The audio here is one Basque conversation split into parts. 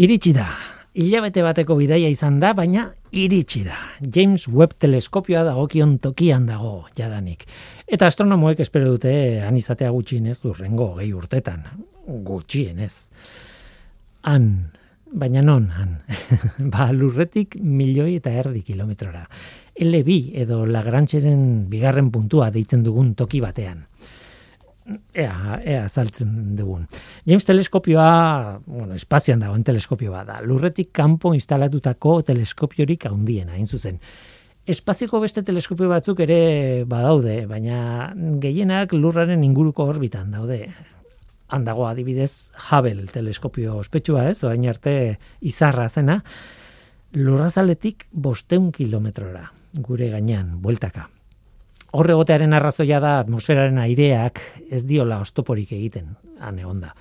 Iritsi da. Hilabete bateko bidaia izan da, baina iritsi da. James Webb teleskopioa dagokion tokian dago jadanik. Eta astronomoek espero dute han izatea gutxienez durrengo gehi urtetan. Gutxienez. Han, baina non han. ba, lurretik milioi eta erdi kilometrora. LB edo Lagrancheren bigarren puntua deitzen dugun toki batean ea, ea saltzen dugun. James teleskopioa, bueno, espazioan dagoen teleskopio da. Lurretik kanpo instalatutako teleskopiorik handiena, hain zuzen. Espazioko beste teleskopio batzuk ere badaude, baina gehienak lurraren inguruko orbitan daude. Handago adibidez Hubble teleskopio ospetsua ez, orain arte izarra zena, lurrazaletik bosteun kilometrora, gure gainean, bueltaka. Horregotearen arrazoia da atmosferaren aireak ez diola ostoporik egiten, han egonda.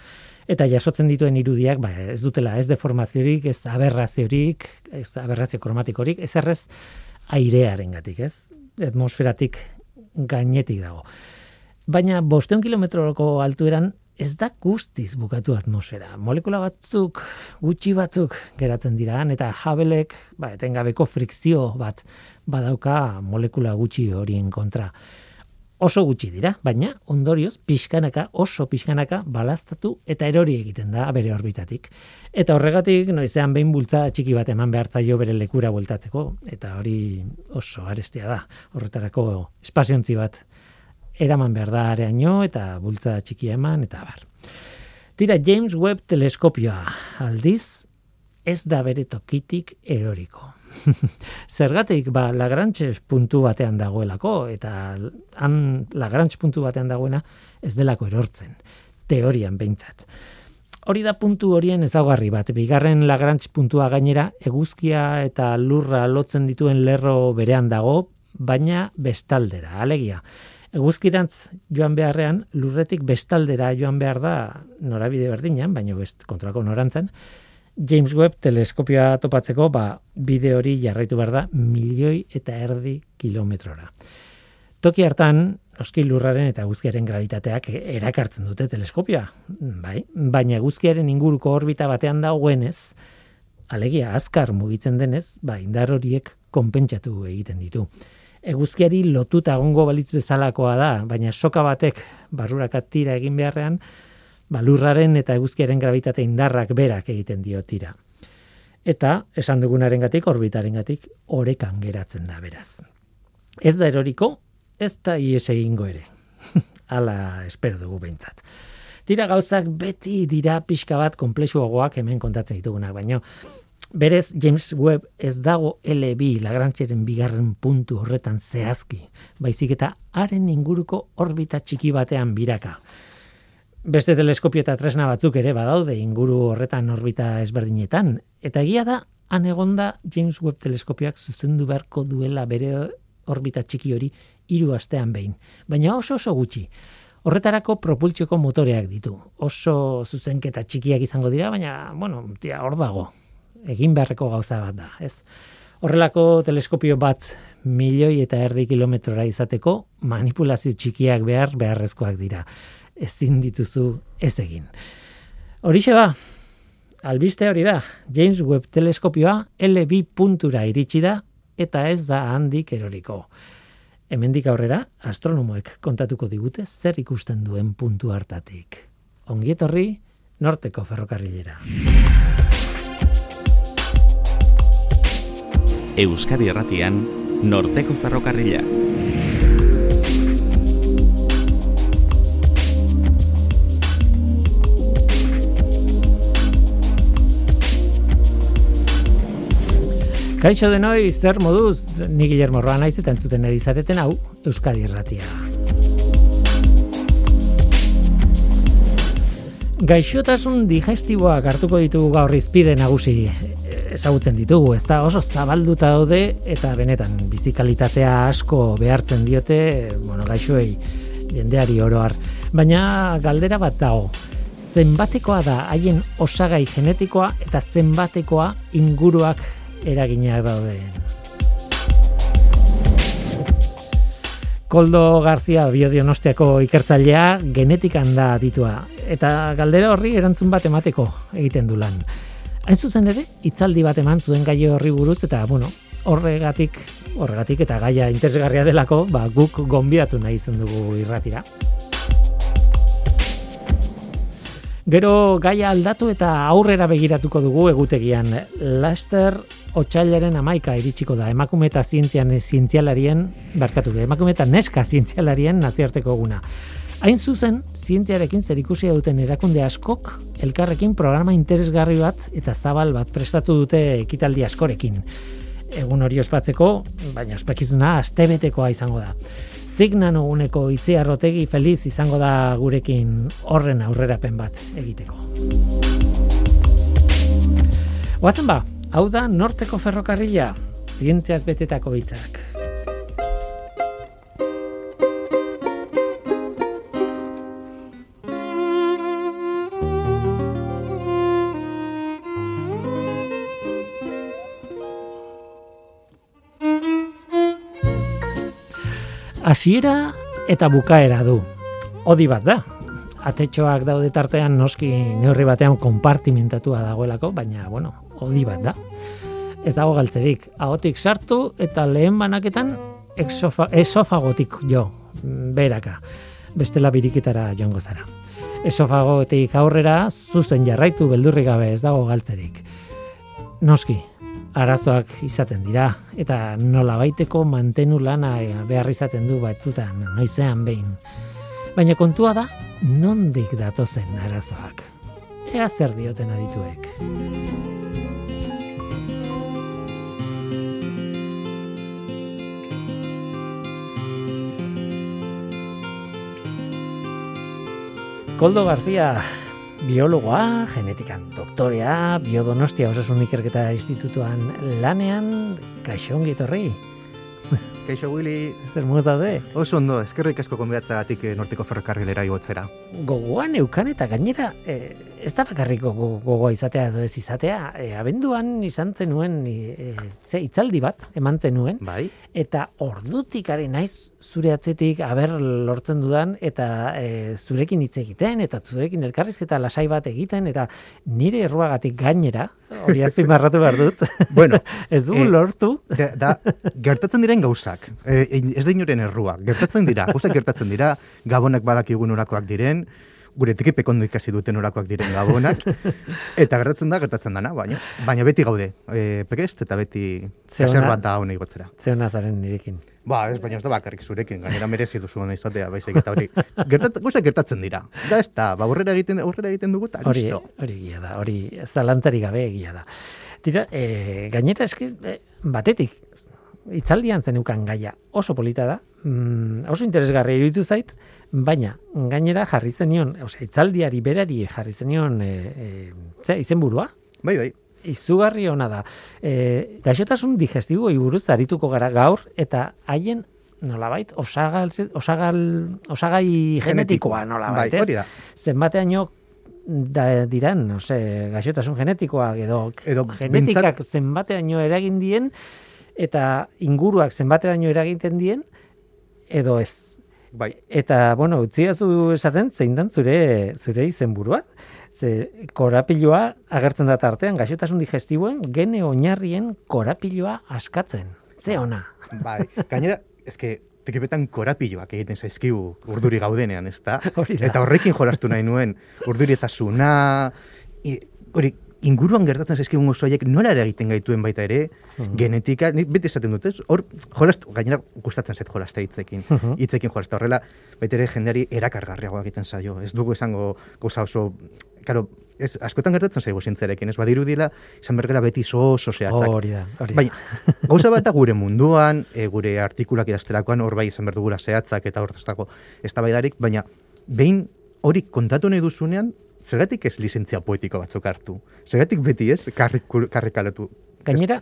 Eta jasotzen dituen irudiak, ba, ez dutela ez deformaziorik, ez aberraziorik, ez aberrazio kromatikorik, ez errez airearen gatik, ez? Atmosferatik gainetik dago. Baina bosteun kilometroko altueran ez da guztiz bukatu atmosfera. Molekula batzuk, gutxi batzuk geratzen dira, eta jabelek, ba, etengabeko frikzio bat badauka molekula gutxi horien kontra. Oso gutxi dira, baina ondorioz pixkanaka, oso pixkanaka balaztatu eta erori egiten da bere orbitatik. Eta horregatik noizean behin bultza txiki bat eman behartzaio bere lekura bueltatzeko, eta hori oso arestia da. Horretarako espaziontzi bat eraman behar da areaino eta bultza txiki eman eta bar. Tira James Webb teleskopioa aldiz ez da bere tokitik eroriko. Zergatik ba Lagrange puntu batean dagoelako eta han Lagrange puntu batean dagoena ez delako erortzen teorian behintzat. Hori da puntu horien ezaugarri bat. Bigarren Lagrange puntua gainera eguzkia eta lurra lotzen dituen lerro berean dago, baina bestaldera. Alegia, Eguzkirantz joan beharrean, lurretik bestaldera joan behar da norabide berdinean, baina best kontrako norantzen, James Webb teleskopioa topatzeko, ba, bide hori jarraitu behar da milioi eta erdi kilometrora. Toki hartan, oski lurraren eta eguzkiaren gravitateak erakartzen dute teleskopioa, bai? baina eguzkiaren inguruko orbita batean dagoenez, alegia azkar mugitzen denez, ba, indar horiek konpentsatu egiten ditu eguzkiari lotuta egongo balitz bezalakoa da, baina soka batek barruraka tira egin beharrean, balurraren eta eguzkiaren gravitate indarrak berak egiten dio tira. Eta, esan dugunaren gatik, orbitaren gatik, orekan geratzen da beraz. Ez da eroriko, ez da ies egingo ere. Hala espero dugu behintzat. Tira gauzak beti dira pixka bat komplexuagoak hemen kontatzen ditugunak, baino Berez, James Webb ez dago LB Lagrancheren bigarren puntu horretan zehazki, baizik eta haren inguruko orbita txiki batean biraka. Beste teleskopio eta tresna batzuk ere badaude inguru horretan orbita ezberdinetan, eta egia da, han egonda James Webb teleskopioak zuzendu beharko duela bere orbita txiki hori hiru astean behin, baina oso oso gutxi. Horretarako propultsioko motoreak ditu. Oso zuzenketa txikiak izango dira, baina, bueno, tia, hor dago, egin beharreko gauza bat da, ez? Horrelako teleskopio bat milioi eta erdi kilometrora izateko manipulazio txikiak behar beharrezkoak dira. Ezin dituzu ez egin. Horixe ba, albiste hori da, James Webb teleskopioa LB puntura iritsi da eta ez da handik eroriko. Hemendik aurrera, astronomoek kontatuko digute zer ikusten duen puntu hartatik. Ongietorri, norteko ferrokarrilera. Euskadi Erratian, Norteko Ferrokarrila. Kaixo denoi, zer moduz, ni Guillermo Roa naiz eta entzuten edizareten hau, Euskadi Erratia. Gaixotasun digestiboak hartuko ditugu gaur izpide nagusi ezagutzen ditugu, ez da oso zabalduta daude eta benetan bizikalitatea asko behartzen diote, bueno, gaixoei jendeari oroar. Baina galdera bat dago, zenbatekoa da haien osagai genetikoa eta zenbatekoa inguruak eraginak daude. Koldo Garzia biodionostiako ikertzailea genetikan da ditua. Eta galdera horri erantzun bat emateko egiten du lan. Hain zuzen ere, itzaldi bat eman zuen gai horri buruz, eta, bueno, horregatik, horregatik eta gaia interesgarria delako, ba, guk gonbidatu nahi izan dugu irratira. Gero gaia aldatu eta aurrera begiratuko dugu egutegian. Laster otxailaren amaika iritsiko da emakume eta zientzian zientzialarien, barkatu, emakume eta neska zientzialarien naziarteko guna. Hain zuzen, zientziarekin zerikusia duten erakunde askok, elkarrekin programa interesgarri bat eta zabal bat prestatu dute ekitaldi askorekin. Egun hori ospatzeko, baina ospekizuna astebetekoa izango da. Zignan uneko itziarrotegi feliz izango da gurekin horren aurrerapen bat egiteko. Oazen ba, hau da norteko ferrokarrila, zientziaz betetako hitzak. hasiera eta bukaera du. Odi bat da. Atetxoak daude tartean noski neurri batean konpartimentatua dagoelako, baina bueno, odi bat da. Ez dago galtzerik, ahotik sartu eta lehen banaketan exofa, esofagotik jo, beraka. Bestela birikitara joango zara. Esofagotik aurrera zuzen jarraitu beldurri gabe ez dago galtzerik. Noski, arazoak izaten dira eta nola baiteko mantenu lana eh, behar izaten du batzutan noizean behin. Baina kontua da nondik datozen arazoak. Ea zer dioten adituek. Koldo García biologoa, genetikan doktorea, biodonostia osasun ikerketa institutuan lanean, kaixo ongi torri. Kaixo Willy. Zer muza de? Oso ondo, eskerrik asko konbidatzagatik eh, norteko ferrokarrilera igotzera. Gogoan eukan eta gainera, e, ez da bakarriko gogoa izatea edo ez izatea, e, abenduan izan zenuen e, ze itzaldi bat eman zenuen, bai. eta ordutik ari naiz zure atzetik aber lortzen dudan eta e, zurekin hitz egiten eta zurekin elkarrizketa lasai bat egiten eta nire erruagatik gainera hori azpimarratu behar dut bueno, ez du lortu da, gertatzen diren gauzak e, ez da inoren errua gertatzen dira, gauzak gertatzen dira gabonak badakigun orakoak diren gure tikipek ondo ikasi duten orakoak diren gabonak, eta gertatzen da, gertatzen dana, baina, baina beti gaude, e, pekest, eta beti zeser bat da hona igotzera. Zeona zaren nirekin. Ba, ez baina ez da bakarrik zurekin, gainera merezi duzu hona izatea, baizik eta hori. Gertat, gertatzen dira. Da ez da, ba, aurrera egiten, aurrera egiten dugu, eta hori, hori egia da, hori zalantzari gabe egia da. Tira, e, gainera eski, e, batetik, itzaldian zenukan gaia oso polita da, mm, oso interesgarri iruditu zait, baina gainera jarri zenion, osea, itzaldiari berari jarri zenion e, e, izenburua. Bai, bai. Izugarri ona da. E, gaixotasun digestibo iburuz arituko gara gaur eta haien nolabait osagal osagal osagai genetikoa nolabait, bai? Zenbateaino da diran, no sé, gaixotasun genetikoa edo, edo genetikak bintzat... zenbateaino eragin dien eta inguruak zenbateraino eragiten dien edo ez. Bai. Eta, bueno, utziazu esaten, zein dan zure, zure izenburua. Ze korapiloa agertzen da tartean, gaixotasun digestiboen, gene oinarrien korapiloa askatzen. Ze ona. Bai, gainera, eske, tekipetan korapiloak egiten zaizkigu urduri gaudenean, ez da? Eta horrekin jolastu nahi nuen, urduri eta zuna, hori, inguruan gertatzen zaizkigun osoiek nola ere egiten gaituen baita ere, mhm. genetika, ni beti esaten dut, ez? Hor, jolastu, gainera gustatzen zait jolaste hitzekin, mhm. hitzekin jolastu. Horrela, baita ere jendeari erakargarriago egiten zaio. Ez dugu esango goza oso, karo, ez, askotan gertatzen zaigu zintzerekin, ez badiru dila, izan bergera beti zo, oso zehatzak. Hori da, hori da. Baina, gauza bat gure munduan, e, gure artikulak idazterakoan, hor bai izan berdugula zehatzak eta hor ez da baina behin hori kontatu nahi duzunean, zergatik ez lizentzia poetiko batzuk hartu? Zergatik beti ez karrikalatu Gainera,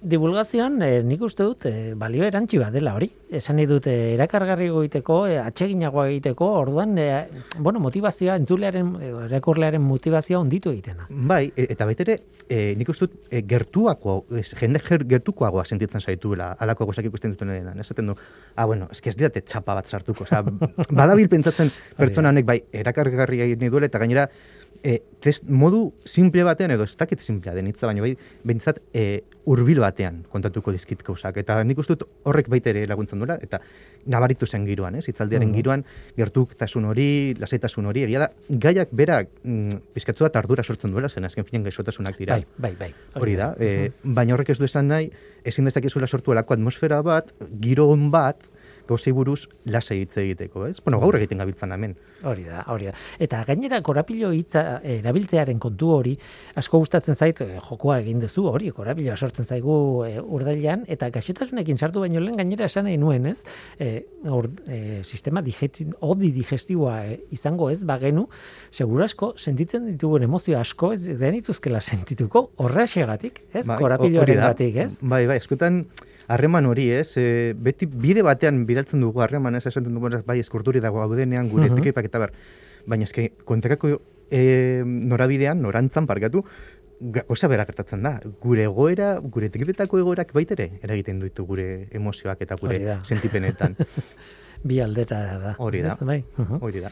divulgazioan eh, nik uste dut eh, balio erantzi bat dela hori. Esan dut eh, erakargarri egiteko, eh, atseginagoa egiteko, orduan, eh, bueno, motivazioa, entzulearen, erekurlearen motivazioa onditu egiten da. Bai, e, eta betere, eh, nik uste dut eh, gertuako, jende gertukoagoa sentitzen zaituela, alako gozak ikusten duten edenan. Esaten du, ah, bueno, ez ez didate txapa bat sartuko. Osa, badabil pentsatzen pertsona honek, bai, erakargarri egin duela, eta gainera, e, test modu simple batean edo ez dakit simplea den hitza baina bai beintzat e, hurbil batean kontatuko dizkit gauzak eta nik uste dut horrek baita ere laguntzen duela eta nabaritu zen giroan, ez? Hitzaldiaren mm giroan gertuktasun hori, lasaitasun hori, egia da gaiak berak mm, pizkatzu da ardura sortzen duela zen azken finean gaixotasunak dira. Bai, bai, bai. Hori da, e, baina horrek ez du esan nahi ezin dezakezuela sortu alako atmosfera bat, giro on bat, gauzei buruz lasa hitz egiteko, ez? Bueno, gaur egiten gabiltzan hemen. Hori da, hori da. Eta gainera korapilo hitza eh, erabiltzearen kontu hori asko gustatzen zait eh, jokoa egin duzu hori korapiloa sortzen zaigu e, urdailean eta gaixotasunekin sartu baino lehen gainera esan nahi nuen, ez? E, or, sistema digestin, odi digestiboa izango ez bagenu, seguru asko sentitzen ditugun emozio asko ez denituzkela sentituko horrexegatik, ez? Bai, Korapiloaren batik, ez? Bai, bai, eskutan harreman hori, ez? E, beti bide batean bidaltzen dugu harreman, ez esaten dugu, bai, eskurduri dago gaudenean gure uh -huh. eta bar. Baina eske kontakako e, norabidean, norantzan parkatu, osa bera gertatzen da. Gure egoera, gure tekipetako egoerak baitere eragiten ditu gure emozioak eta gure sentipenetan. Bi aldera da. Hori da. Bai? Hori da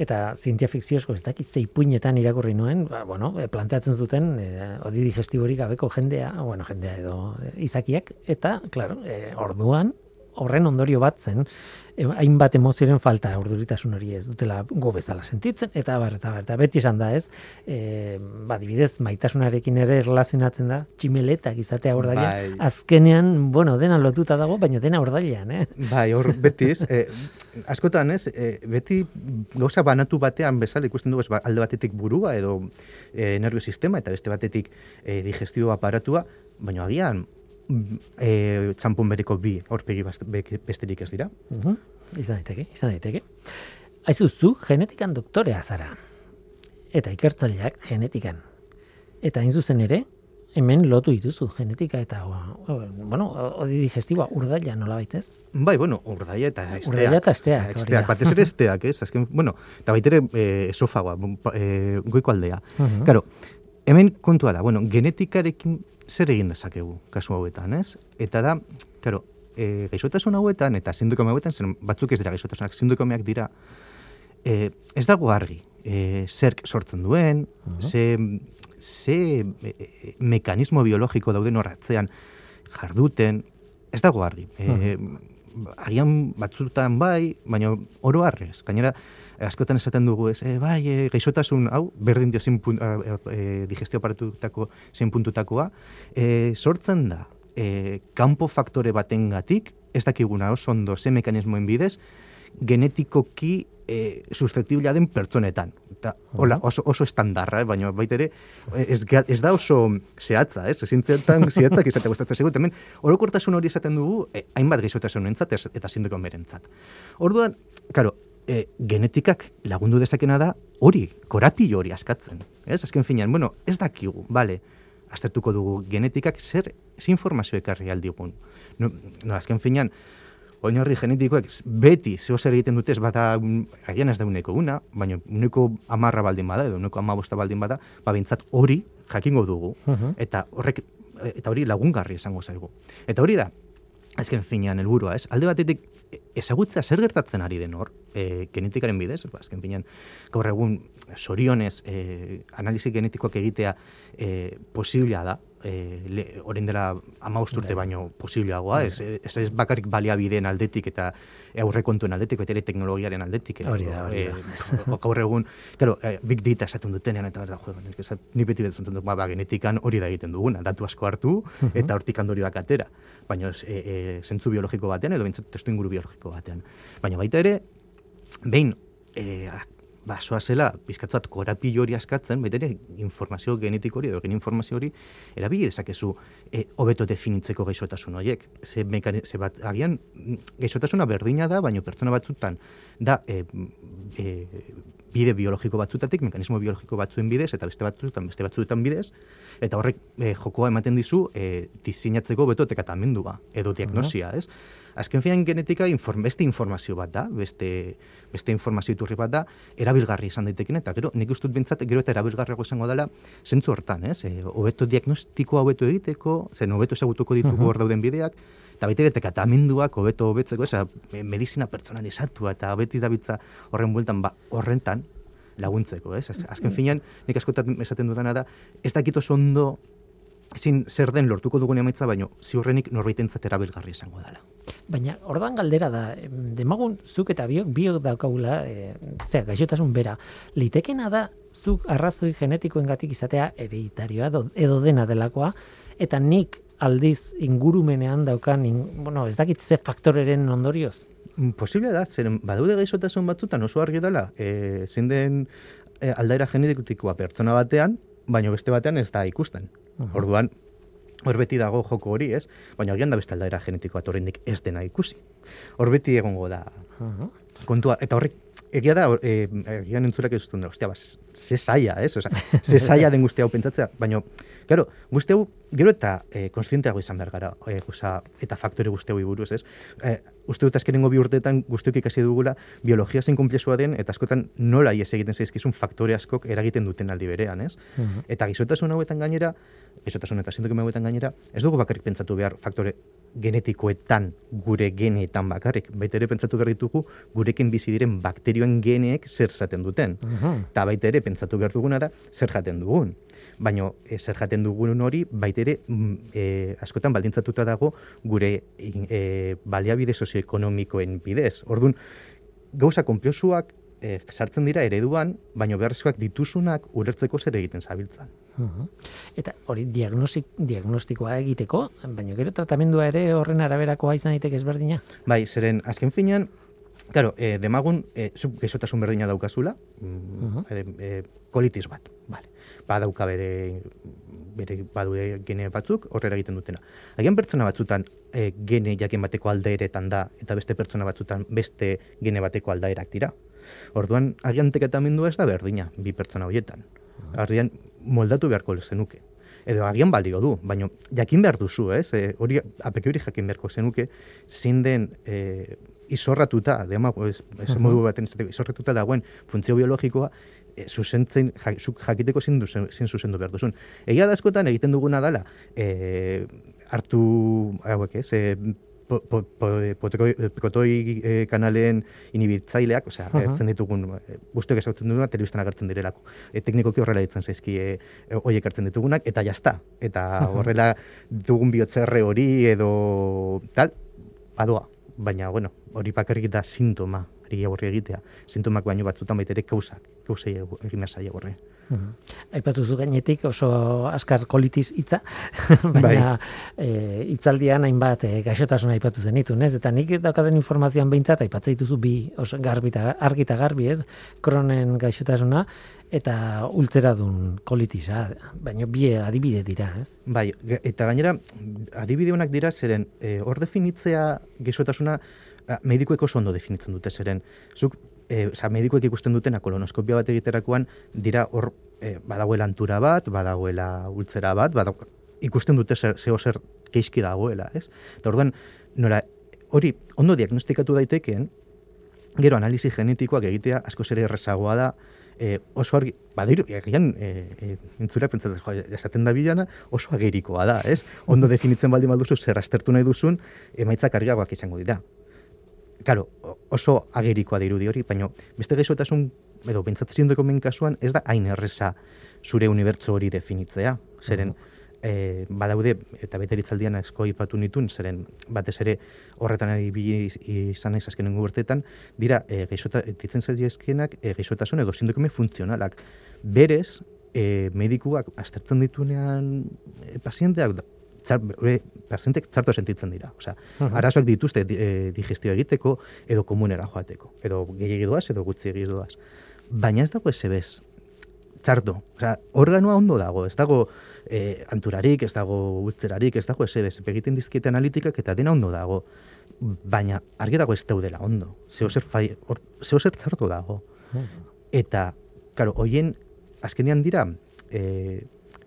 eta zientzia fikziozko ez dakit zeipuinetan irakurri nuen, ba, bueno, e, planteatzen zuten e, odi digestiborik gabeko jendea, bueno, jendea edo e, izakiak, eta, claro, e, orduan, horren ondorio bat zen, hainbat emozioren falta urduritasun hori ez dutela go bezala sentitzen eta bar eta bar eta beti izan da, ez? Eh, ba adibidez, maitasunarekin ere erlazionatzen da tximeletak izatea ordaila. Bai. Azkenean, bueno, dena lotuta dago, baina dena ordailean, eh? Bai, hor beti, eh, askotan, ez? Eh, beti gauza banatu batean bezala ikusten dugu, ba, alde batetik burua edo eh, nervio sistema eta beste batetik eh, digestio aparatua, baina agian e, txampun beriko bi aurpegi besterik ez dira. Uh Izan daiteke, izan daiteke. Aizu zu genetikan doktorea zara. Eta ikertzaileak genetikan. Eta hain zuzen ere, hemen lotu dituzu genetika eta bueno, odi digestiboa urdaila nola baitez? Bai, bueno, urdaila eta esteak. Urdaila eta esteak. Esteak, batez ere esteak, ez? Azken, bueno, eta baitere e, esofagoa, e, goiko aldea. Uh Claro, hemen kontua da, bueno, genetikarekin zer egin dezakegu kasu hauetan, ez? Eta da, claro, e, gaixotasun hauetan eta sindikome hauetan, zen batzuk ez dira gaixotasunak, sindikomeak dira, e, ez dago argi, e, zer sortzen duen, uh -huh. ze, ze e, mekanismo biologiko dauden horratzean jarduten, ez dago argi. E, agian batzutan bai, baina oro harrez. Gainera, askotan esaten dugu ez, e, bai, e, gaixotasun, hau, berdin dio zin e, digestio aparatutako zein puntutakoa, e, sortzen da, e, kanpo faktore baten gatik, ez dakiguna oso ondo ze mekanismoen bidez, genetikoki e, susceptiblea den pertsonetan. Eta, hola, oso, oso estandarra, eh? baina baita ere, ez, ez da oso zehatza, ez? Zehatzen zehatzak izatea gustatzen zegoet. Hemen, orokortasun hori esaten dugu, eh, hainbat gizotasun entzat, eta zindeko merentzat. Orduan, karo, e, genetikak lagundu dezakena da hori, korapilo hori askatzen. Ez, azken finean, bueno, ez dakigu, bale, aztertuko dugu genetikak zer, zer informazio ekarri aldigun. No, no, azken finean, oinarri genetikoek beti zeo zer egiten dute ez bada agian ez da uneko una, baina uneko amarra baldin bada, edo uneko amabosta baldin bada, ba bintzat hori jakingo dugu, eta horrek eta hori lagungarri esango zaigu. Eta hori da, azken finean helburua, ez? Alde batetik ezagutza zer gertatzen ari den hor, e, genetikaren bidez, ba, azken finean, gaur egun sorionez e, analizi genetikoak egitea e, posiblia da, e, orain dela ama usturte bai. baino posibleagoa, ez, ez, ez bakarrik baliabideen aldetik eta aurrekontuen aldetik, eta ere teknologiaren aldetik. Hori da, hori da. gaur egun, claro, eh, big data esaten dutenean, eta berda, jo, ni beti betzen dut, ba, ba, genetikan hori da egiten duguna, datu asko hartu, eta hortik handorioak atera. Baina, e, e, zentzu biologiko batean, edo bintzat testu inguru biologiko batean. Baina baita ere, behin, e, ba, soa zela, bizkatzat korapilo hori askatzen, ere informazio genetiko hori, edo gen informazio hori, erabili dezakezu e, hobeto definitzeko gaixotasun horiek. Ze, mekane, ze bat, agian, gaixotasuna berdina da, baina pertsona batzutan, da, e, e, bide biologiko batzutatik, mekanismo biologiko batzuen bidez, eta beste batzuetan, beste batzuetan bidez, eta horrek e, jokoa ematen dizu, e, diseinatzeko beto tekatamendua, edo diagnosia, ez? Azken fian genetika inform, beste informazio bat da, beste, beste informazio iturri bat da, erabilgarri izan daitekin, eta gero, nik ustut bintzat, gero eta erabilgarriago izango dela, zentzu hortan, ez? E, hobeto diagnostiko hobeto egiteko, zen hobeto esagutuko ditugu hor dauden bideak, eta baita ere tekatamenduak hobeto hobetzeko, ez, medizina personalizatua, eta beti dabitza horren bueltan, ba, horrentan, laguntzeko, ez? Azken finean, nik askotan esaten dudana da, ez dakit oso ondo ezin zer den lortuko dugun emaitza, baino ziurrenik norbaitentzat erabilgarri izango dela. Baina, ordan galdera da, demagun zuk eta biok, biok daukagula, e, zera, gaixotasun bera, litekena da, zuk arrazoi genetikoengatik izatea hereditarioa edo dena delakoa, eta nik aldiz ingurumenean daukan, bueno, ez dakit ze faktoreren ondorioz? Mm, posible da, zeren badaude gaixotasun batzutan oso argi dela, e, zein den e, aldaera genetikoa pertsona batean, baino beste batean ez da ikusten. Orduan, hor beti dago joko hori, ez? Baina agian da beste aldaera genetikoa torrendik ez dena ikusi. Hor beti egongo da. Kontua, eta horrek, egia da, e, egian entzurak ez dut, ostia, bas, ze saia, ez? Osa, ze saia den guzti hau pentsatzea, baina, claro, guzti hau, gero eta e, konstienteago izan behar gara, e, osa, eta faktore guzti hau buruz, ez? E, uste dut azkenengo bi urteetan guztiok ikasi dugula biologia zein komplexua den eta askotan nola ies egiten zaizkizun faktore askok eragiten duten aldi berean, ez? Eta gizotasun hauetan gainera, gizotasun eta sintoke hauetan gainera, ez dugu bakarrik pentsatu behar faktore genetikoetan gure geneetan bakarrik. Baita ere pentsatu behar ditugu gurekin bizi diren bakterioen geneek zer zaten duten. Eta baita ere pentsatu behar duguna da zer jaten dugun. Baina e, zer jaten dugun hori baita ere e, askotan baldintzatuta dago gure e, baliabide sozioekonomikoen bidez. Orduan, gauza konpiosuak e, sartzen dira ereduan, baina beharrezkoak dituzunak urertzeko zer egiten zabiltzan. Eta hori diagnostik, diagnostikoa egiteko, baina gero tratamendua ere horren araberakoa izan daiteke ezberdina? Bai, zeren azken finean, Claro, eh, demagun, eh, zuk gesotasun berdina daukazula, mm, eh, kolitis bat, vale. Ba dauka bere, bere badu gene batzuk, horrela egiten dutena. Agian pertsona batzutan eh, gene jakin bateko aldaeretan da, eta beste pertsona batzutan beste gene bateko aldaerak dira. Orduan, agian teketamendua ez da berdina, bi pertsona horietan. Agian, moldatu beharko zenuke. Edo agian balio du, baina jakin behar duzu, ez? E, hori, apeke hori jakin beharko zenuke, zein den e, izorratuta, dema, ez, ez modu baten izorratuta dagoen funtzio biologikoa, e, zuzentzen, jakiteko zein, zein zuzendu behar duzun. Egia da askotan egiten duguna dela, e, hartu, hauek ez, e, potokoi eh, kanalen inibitzaileak, osea, uh -huh. ditugun, eh, guztiok esauten duguna, telebistan agertzen direlako. E, teknikoki horrela ditzen zaizki e, horiek hartzen ditugunak, eta jazta. Eta horrela dugun bihotzerre hori edo tal, badoa. Baina, bueno, hori bakarrik da sintoma, hori egitea. Sintomak baino batzutan baitere kausak, kausei egin zaila horre. -hmm. Aipatu zu gainetik oso askar kolitis hitza, baina bai. e, itzaldian hainbat e, gaixotasuna aipatu zenitu, ez? Eta nik daukaten informazioan behintzat aipatzen dituzu bi oso garbi eta argi eta garbi, ez? Kronen gaixotasuna eta ultzeradun kolitisa, baina bi adibide dira, ez? Bai, eta gainera adibide honak dira zeren e, hor definitzea gaixotasuna medikueko oso ondo definitzen dute zeren. Zuk e, oza, medikuek ikusten dutena kolonoskopia bat egiterakoan dira hor e, badagoela antura bat, badagoela ultzera bat, badago, ikusten dute zer, zeo zer keizki dagoela, ez? Eta orduan, nora, hori ondo diagnostikatu daitekeen, gero analizi genetikoak egitea asko ere errezagoa da, e, oso argi, badiru, egian, e, e, intzura pentsatzen, jo, esaten da bilana, oso agerikoa da, ez? Ondo definitzen baldin balduzu, zer astertu nahi duzun, emaitzak argiagoak izango dira claro, oso agerikoa da irudi hori, baina beste gaixotasun edo pentsatzen dut komen kasuan ez da hain erresa zure unibertso hori definitzea. Zeren e, badaude eta beteritzaldian asko ipatu nitun, zeren batez ere horretan bi izan naiz azkenengo urteetan, dira e, gaixota ditzen zaizkienak e, gaixotasun edo sindrome funtzionalak. Berez, e, medikuak aztertzen ditunean e, pazienteak txar, persentek txarto sentitzen dira. Osea, uh arazoak dituzte e, digestio egiteko edo komunera joateko. Edo gehiagi doaz edo gutzi egi doaz. Baina ez dago ez txarto. Osea, organoa ondo dago. Ez dago e, anturarik, ez dago utzerarik, ez dago ez ebez. Egiten dizkiete analitikak eta dena ondo dago. Baina argi dago ez daudela ondo. Zeo zer, fai, or, zer txarto dago. Eta, karo, hoien azkenean dira, e,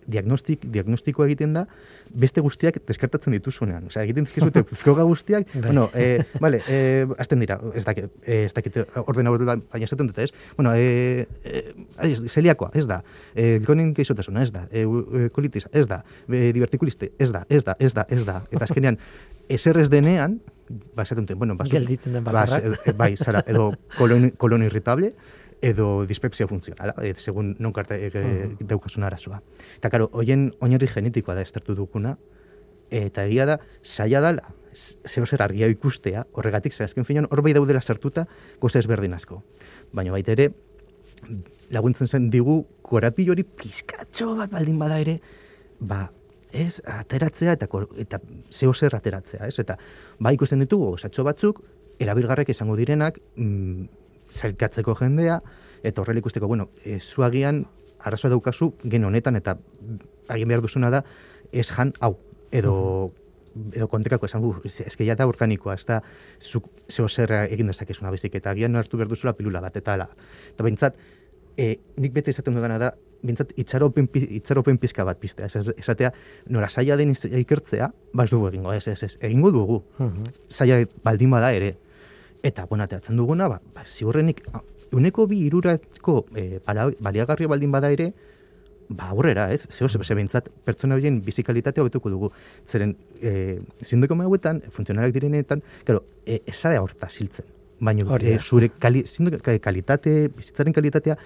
diagnostik, diagnostiko egiten da, beste guztiak deskartatzen dituzunean. Osea, egiten dizkizute froga guztiak, bai. bueno, eh, vale, eh, azten dira, ez dakit, eh, ez dakit orden hau baina esaten dute, ez? Bueno, eh, eh, zeliakoa, ez da, eh, gonin keizotasuna, ez da, eh, kolitis, ez da, eh, divertikuliste, ez da, ez da, ez da, ez da, eta azkenean, ezer ez denean, ba, esaten dute, bueno, ba, Gelditzen den ba, eh, bai, zara, edo kolon, kolon irritable, edo dispepsia funtzionala, e, segun non karte e, mm daukasun arazoa. Eta karo, hoien oinarri genetikoa da estertu dukuna, eta egia da, saia dala, zeo zer argia ikustea, horregatik, zer azken finan, hor bai daudela sartuta, goza ezberdin asko. Baina baita ere, laguntzen zen digu, korapil hori pizkatxo bat baldin bada ere, ba, ez, ateratzea eta, eta zeo zer ateratzea, ez? Eta, ba, ikusten ditugu, osatxo batzuk, erabilgarrek izango direnak, mm, zelkatzeko jendea, eta horrela ikusteko, bueno, e, zuagian, arazoa daukazu, gen honetan, eta agin behar duzuna da, ez jan, hau, edo, edo kontekako esan, uh, ezke da organikoa, ez da, zuk zeo zer egin dezakezuna bezik, eta agian hartu behar duzula pilula bat, eta ala. Eta behintzat, e, nik bete izaten dudana da, bintzat itxaropen, itxaropen pizka bat piztea. Ez, esatea, nora saia den ikertzea, baz dugu egingo, ez, ez, ez, egingo dugu. Uh Saia baldin bada ere. Eta, bueno, ateratzen duguna, ba, ba ziurrenik, uneko bi iruratko e, baliagarria baldin bada ere, ba, aurrera, ez? Zeo, ze, ze bintzat, pertsona horien bizikalitatea hobetuko dugu. Zeren, e, zindoko mauetan, funtzionalak direnetan, claro, e, esarea horta siltzen. Baina, e, zure kali, kalitate, bizitzaren kalitatea,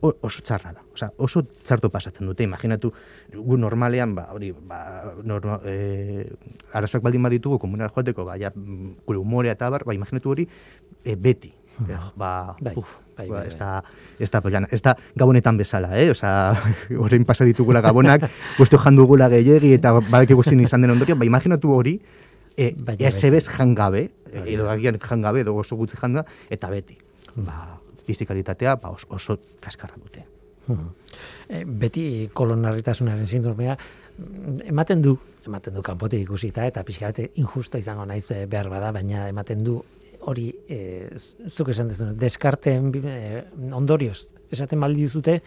oso txarra da. Osa, oso txarto pasatzen dute. Imaginatu, gu normalean, ba, hori, ba, norma, e, arazoak baldin baditugu, komunera joateko, ba, ja, gure humorea eta bar, ba, imaginatu hori, e, beti. Eh, ba, bai, uf, bai, ba, bai, ez, da, ez, da, ez da gabonetan bezala, eh? Osa, horrein pasa ditugula gabonak, guztu jandugula gehiagi, eta badaki guztin izan den ondorio, ba, imaginatu hori, e, ez ebez jangabe, edo agian jangabe, edo oso gutzi janda, eta beti. Hmm. Ba, fizikalitatea ba, oso, oso kaskarra dute. Hmm. E, beti kolonarritasunaren sindromea ematen du, ematen du kanpotik ikusita eta pixka bate injusto izango naiz behar bada, baina ematen du hori e, zuk esan dezun, deskarten e, ondorioz, esaten baldi duzute,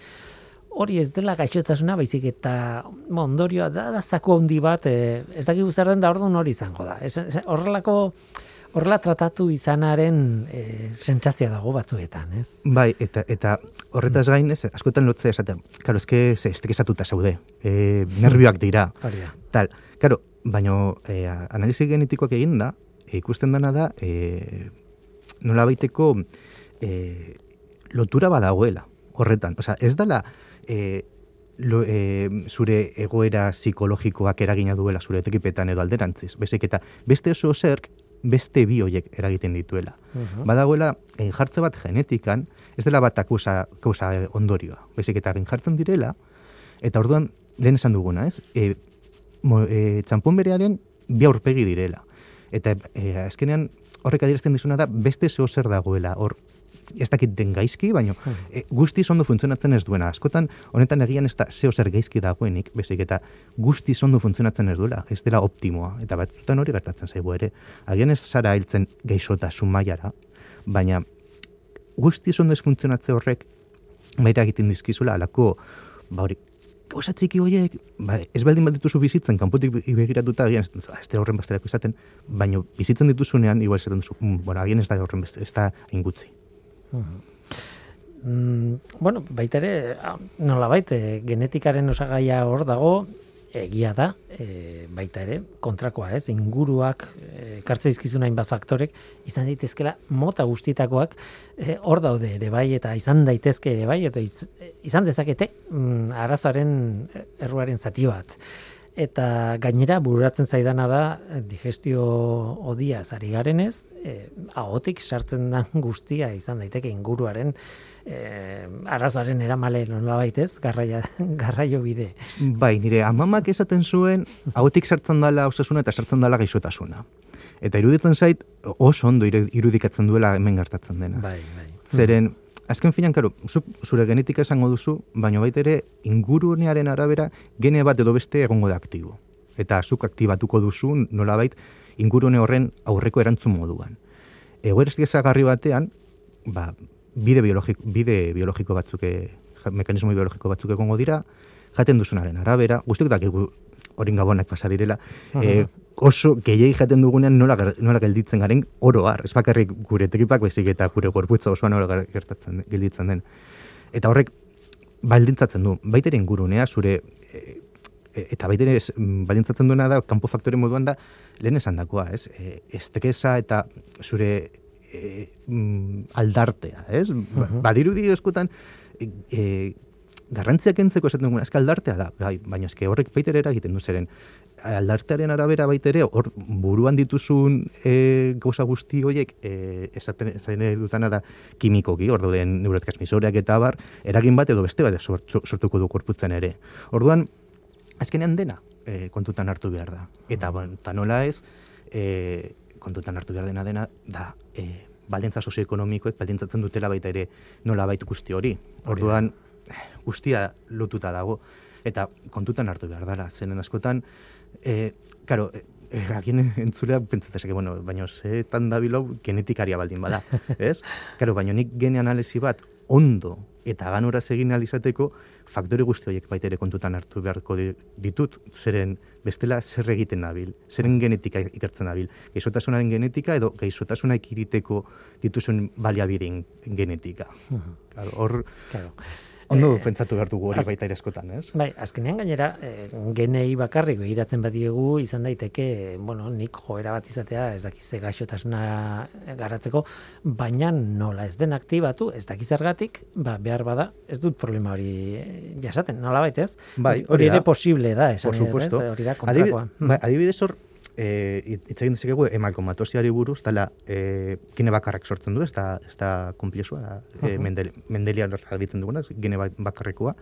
hori ez dela gaixotasuna, baizik eta ondorioa da, da zaku handi bat, e, ez dakik zer den da orduan hori izango da. horrelako horrela tratatu izanaren e, sentsazioa dago batzuetan, ez? Bai, eta eta horretaz gain, ez, askotan lotzea esaten. Claro, eske ze estekesatuta zaude. Eh, nervioak dira. Tal. Claro, baino eh analisi genetikoak egin da, e, ikusten dana da, eh nola baiteko eh lotura badagoela horretan. Osea, ez dala eh Lo, e, zure egoera psikologikoak eragina duela zure etekipetan edo alderantziz. Bezik eta beste oso zerk beste bi hoiek eragiten dituela. Uh Badagoela, jartze bat genetikan, ez dela bat akusa, akusa ondorioa. Bezik eta jartzen direla, eta orduan, lehen esan duguna, ez? E, mo, e, txampon berearen bi aurpegi direla. Eta e, azkenean, horrek adierazten dizuna da, beste zeo zer dagoela, hor ez dakit den gaizki, baina hmm. e, guzti ondo funtzionatzen ez duena. Askotan, honetan egian ez da zeo zer gaizki dagoenik, bezik eta guzti ondo funtzionatzen ez duela, ez dela optimoa. Eta batzutan hori gertatzen zaigu ere. Agian ez zara hiltzen gaixotasun mailara, baina guzti ondo ez funtzionatze horrek baita egiten dizkizula, alako, ba hori, gauza txiki horiek, ba, ez baldin bat dituzu bizitzen, kanpotik begiratuta, agian, ez da horren basterako izaten, baina bizitzen dituzunean, igual esaten duzu, mm, bueno, agian ez da horren beste, ez da ingutzi. Mm, bueno, baita ere, nola baita, eh, genetikaren osagaia hor dago, egia da, e, baita ere, kontrakoa ez, inguruak, e, kartze izkizuna inbat faktorek, izan daitezkela mota guztitakoak hor daude ere bai, eta izan daitezke ere bai, eta izan dezakete mm, arazoaren erruaren zati bat. Eta gainera bururatzen zaidana da digestio odia zari garenez, e, ahotik sartzen da guztia izan daiteke inguruaren e, arazoaren eramale nola baitez, garraia, garraio bide. Bai, nire amamak esaten zuen, ahotik sartzen dala osasuna eta sartzen dala gaixotasuna. Eta iruditzen zait, oso ondo irudikatzen duela hemen gertatzen dena. Bai, bai. Zeren, azken finan, karo, zure genetika esango duzu, baina baita ere, ingurunearen arabera, gene bat edo beste egongo da aktibo. Eta zuk aktibatuko duzu, nolabait, ingurune horren aurreko erantzun moduan. Egoerestik ezagarri batean, ba, bide, biologiko, bide biologiko batzuk, mekanismo biologiko batzuk egongo dira, jaten duzunaren arabera, guztiok dakigu horin gabonak pasa direla, e, oso gehiagi jaten dugunean nola, nola gelditzen garen oro har, ez bakarrik gure tripak bezik eta gure gorputza osoa nola gertatzen gelditzen den. Eta horrek baldintzatzen du, baitere ingurunea zure e, eta baitere baldintzatzen duena da kanpo faktore moduan da lehen esan dakoa, ez? E, estekesa eta zure e, mm, aldartea, ez? Ba, badirudi eskutan, e, garrantziak entzeko esaten dugu, ezka aldartea da, bai, baina ezke horrek baiter egiten du zeren, aldartearen arabera baitere, hor buruan dituzun e, gauza guzti horiek, e, esaten, esaten dutana da kimikoki, hor duen neurotransmisoreak eta bar, eragin bat edo beste bat sortuko du korputzen ere. Orduan, azkenean dena e, kontutan hartu behar da. Eta, eta nola ez, e, kontutan hartu behar dena dena, da, e, balentza sozioekonomikoek baldintzatzen dutela baita ere nola baitu guzti hori. Orduan, guztia lotuta dago. Eta kontutan hartu behar dara, zenen askotan, e, karo, e, Agin entzulea pentsatezake, bueno, baina zetan dabilau genetikaria baldin bada, ez? Karo, baina nik gene analisi bat ondo eta ganora egin alizateko faktore guzti horiek baita ere kontutan hartu beharko ditut, zeren bestela zer egiten nabil, zeren genetika ikertzen nabil, gaizotasunaren genetika edo gaizotasuna ikiriteko dituzun baliabidin genetika. Hor, claro. Ondo e, pentsatu behar dugu hori baita eskotan, ez? Bai, azkenean gainera, e, genei bakarrik behiratzen badiegu izan daiteke, bueno, nik joera bat izatea, ez dakize gaixotasuna garatzeko, baina nola ez den aktibatu, ez dakiz argatik, ba, behar bada, ez dut problema hori eh, jasaten, nola baita ez? Bai, hori, ere posible da, esan ez, hori da kontrakoa. Bai, adibidez hor, eh itzegin dezakegu emakomatosiari buruz dela eh gene bakarrak sortzen du ez da ez da konplexua da e, mendel, mendelia argitzen duguna gene ba, bakarrekoa.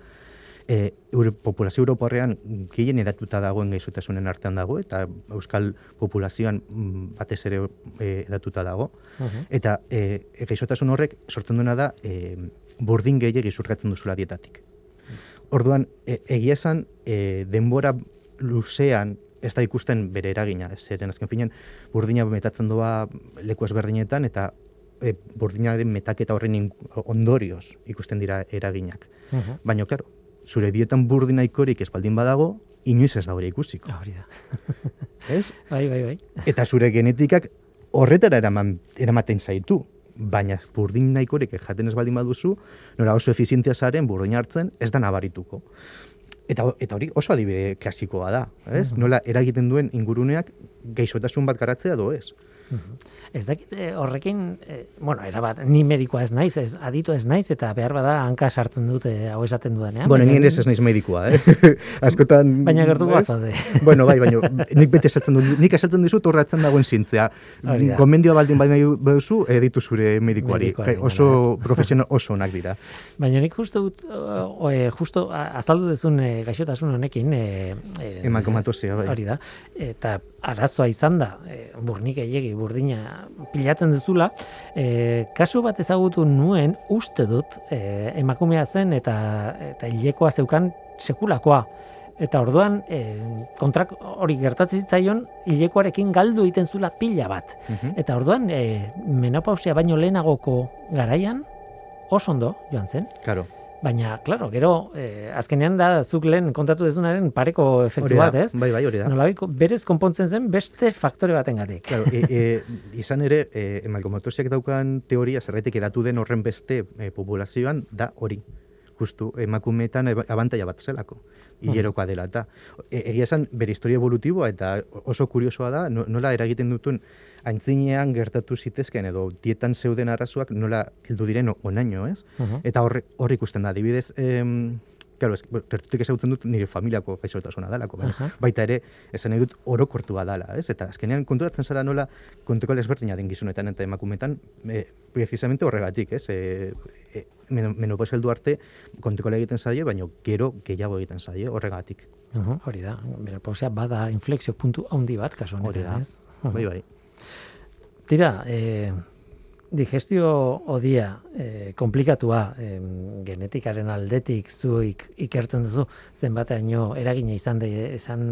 Eh populazio europarrean gehien edatuta dagoen gaixotasunen artean dago eta euskal populazioan mm, batez ere e, edatuta dago. Eta eh gaixotasun horrek sortzen duena da eh burdin gehiegi zurgatzen duzula dietatik. Orduan, e, egia esan, e, denbora luzean ez da ikusten bere eragina, zeren azken finen burdina metatzen doa leku ezberdinetan eta e, burdinaren metaketa horren ondorioz ikusten dira eraginak. Uh Baina, claro, zure dietan burdina ikorik espaldin badago, inoiz ez da hori ikusiko. Hori da. ez? Bai, bai, bai. Eta zure genetikak horretara eraman, eramaten zaitu. Baina burdin nahikorik jaten ez baldin baduzu, nora oso efizientia zaren burdin hartzen ez da nabarituko. Eta, eta hori oso adibide klasikoa da, ez? Nola eragiten duen inguruneak gaixotasun bat garatzea do ez. Ez dakit eh, horrekin, e, bueno, era bat, ni medikoa ez naiz, ez aditu ez naiz, eta behar bada hanka sartzen dute hau esaten dudanean. Bueno, nien ez ez naiz medikoa, eh? Askotan... Baina gertu guazode. bueno, bai, baina nik bete esatzen du, nik esatzen dizut horretzen dagoen zintzea. Gomendioa baldin baina duzu, editu zure medikoari. oso profesional oso onak dira. Baina nik justo, o, justo azaldu dezun e, gaixotasun honekin... E, e, Eman bai. Hori da. Eta arazoa izan da, e, burnik egegi, burdina pilatzen duzula, e, kasu bat ezagutu nuen uste dut e, emakumea zen eta eta hilekoa zeukan sekulakoa. Eta orduan, e, kontrak hori gertatzen zitzaion, hilekoarekin galdu egiten zula pila bat. Mhm. Eta orduan, e, menopausia baino lehenagoko garaian, oso ondo joan zen. Claro. Baina, claro, gero, eh, azkenean da, zuk lehen kontatu dezunaren pareko efektu bat, ez? Bai, bai, hori da. Nolabiko, berez konpontzen zen beste faktore baten gatik. Claro, e, e, izan ere, e, emalkomotosiak daukan teoria, zerretik edatu den horren beste e, populazioan, da hori. Justu, emakumeetan abantaia bat zelako hilerokoa dela eta e, egia esan bere historia evolutiboa eta oso kuriosoa da nola eragiten dutun aintzinean gertatu zitezken edo dietan zeuden arazoak nola heldu diren onaino, ez? Eta hor hor ikusten da, adibidez, em, Claro, es que ezagutzen dut nire familiako gaixotasuna dalako, baina baita ere esan dut orokortua dala, ez? Eta azkenean konturatzen zara nola kontuko lesberdina den gizunetan eta emakumetan, e, precisamente horregatik, ez? E, e, menopausia heldu arte kontuko egiten zaie, baina gero gehiago egiten zaie horregatik. hori da, menopausia bada inflexio puntu handi bat kasu honetan, ez? Bai, bai. Tira, eh, digestio odia e, komplikatua e, genetikaren aldetik zuik ikertzen duzu zenbateaino eragina izan de, izan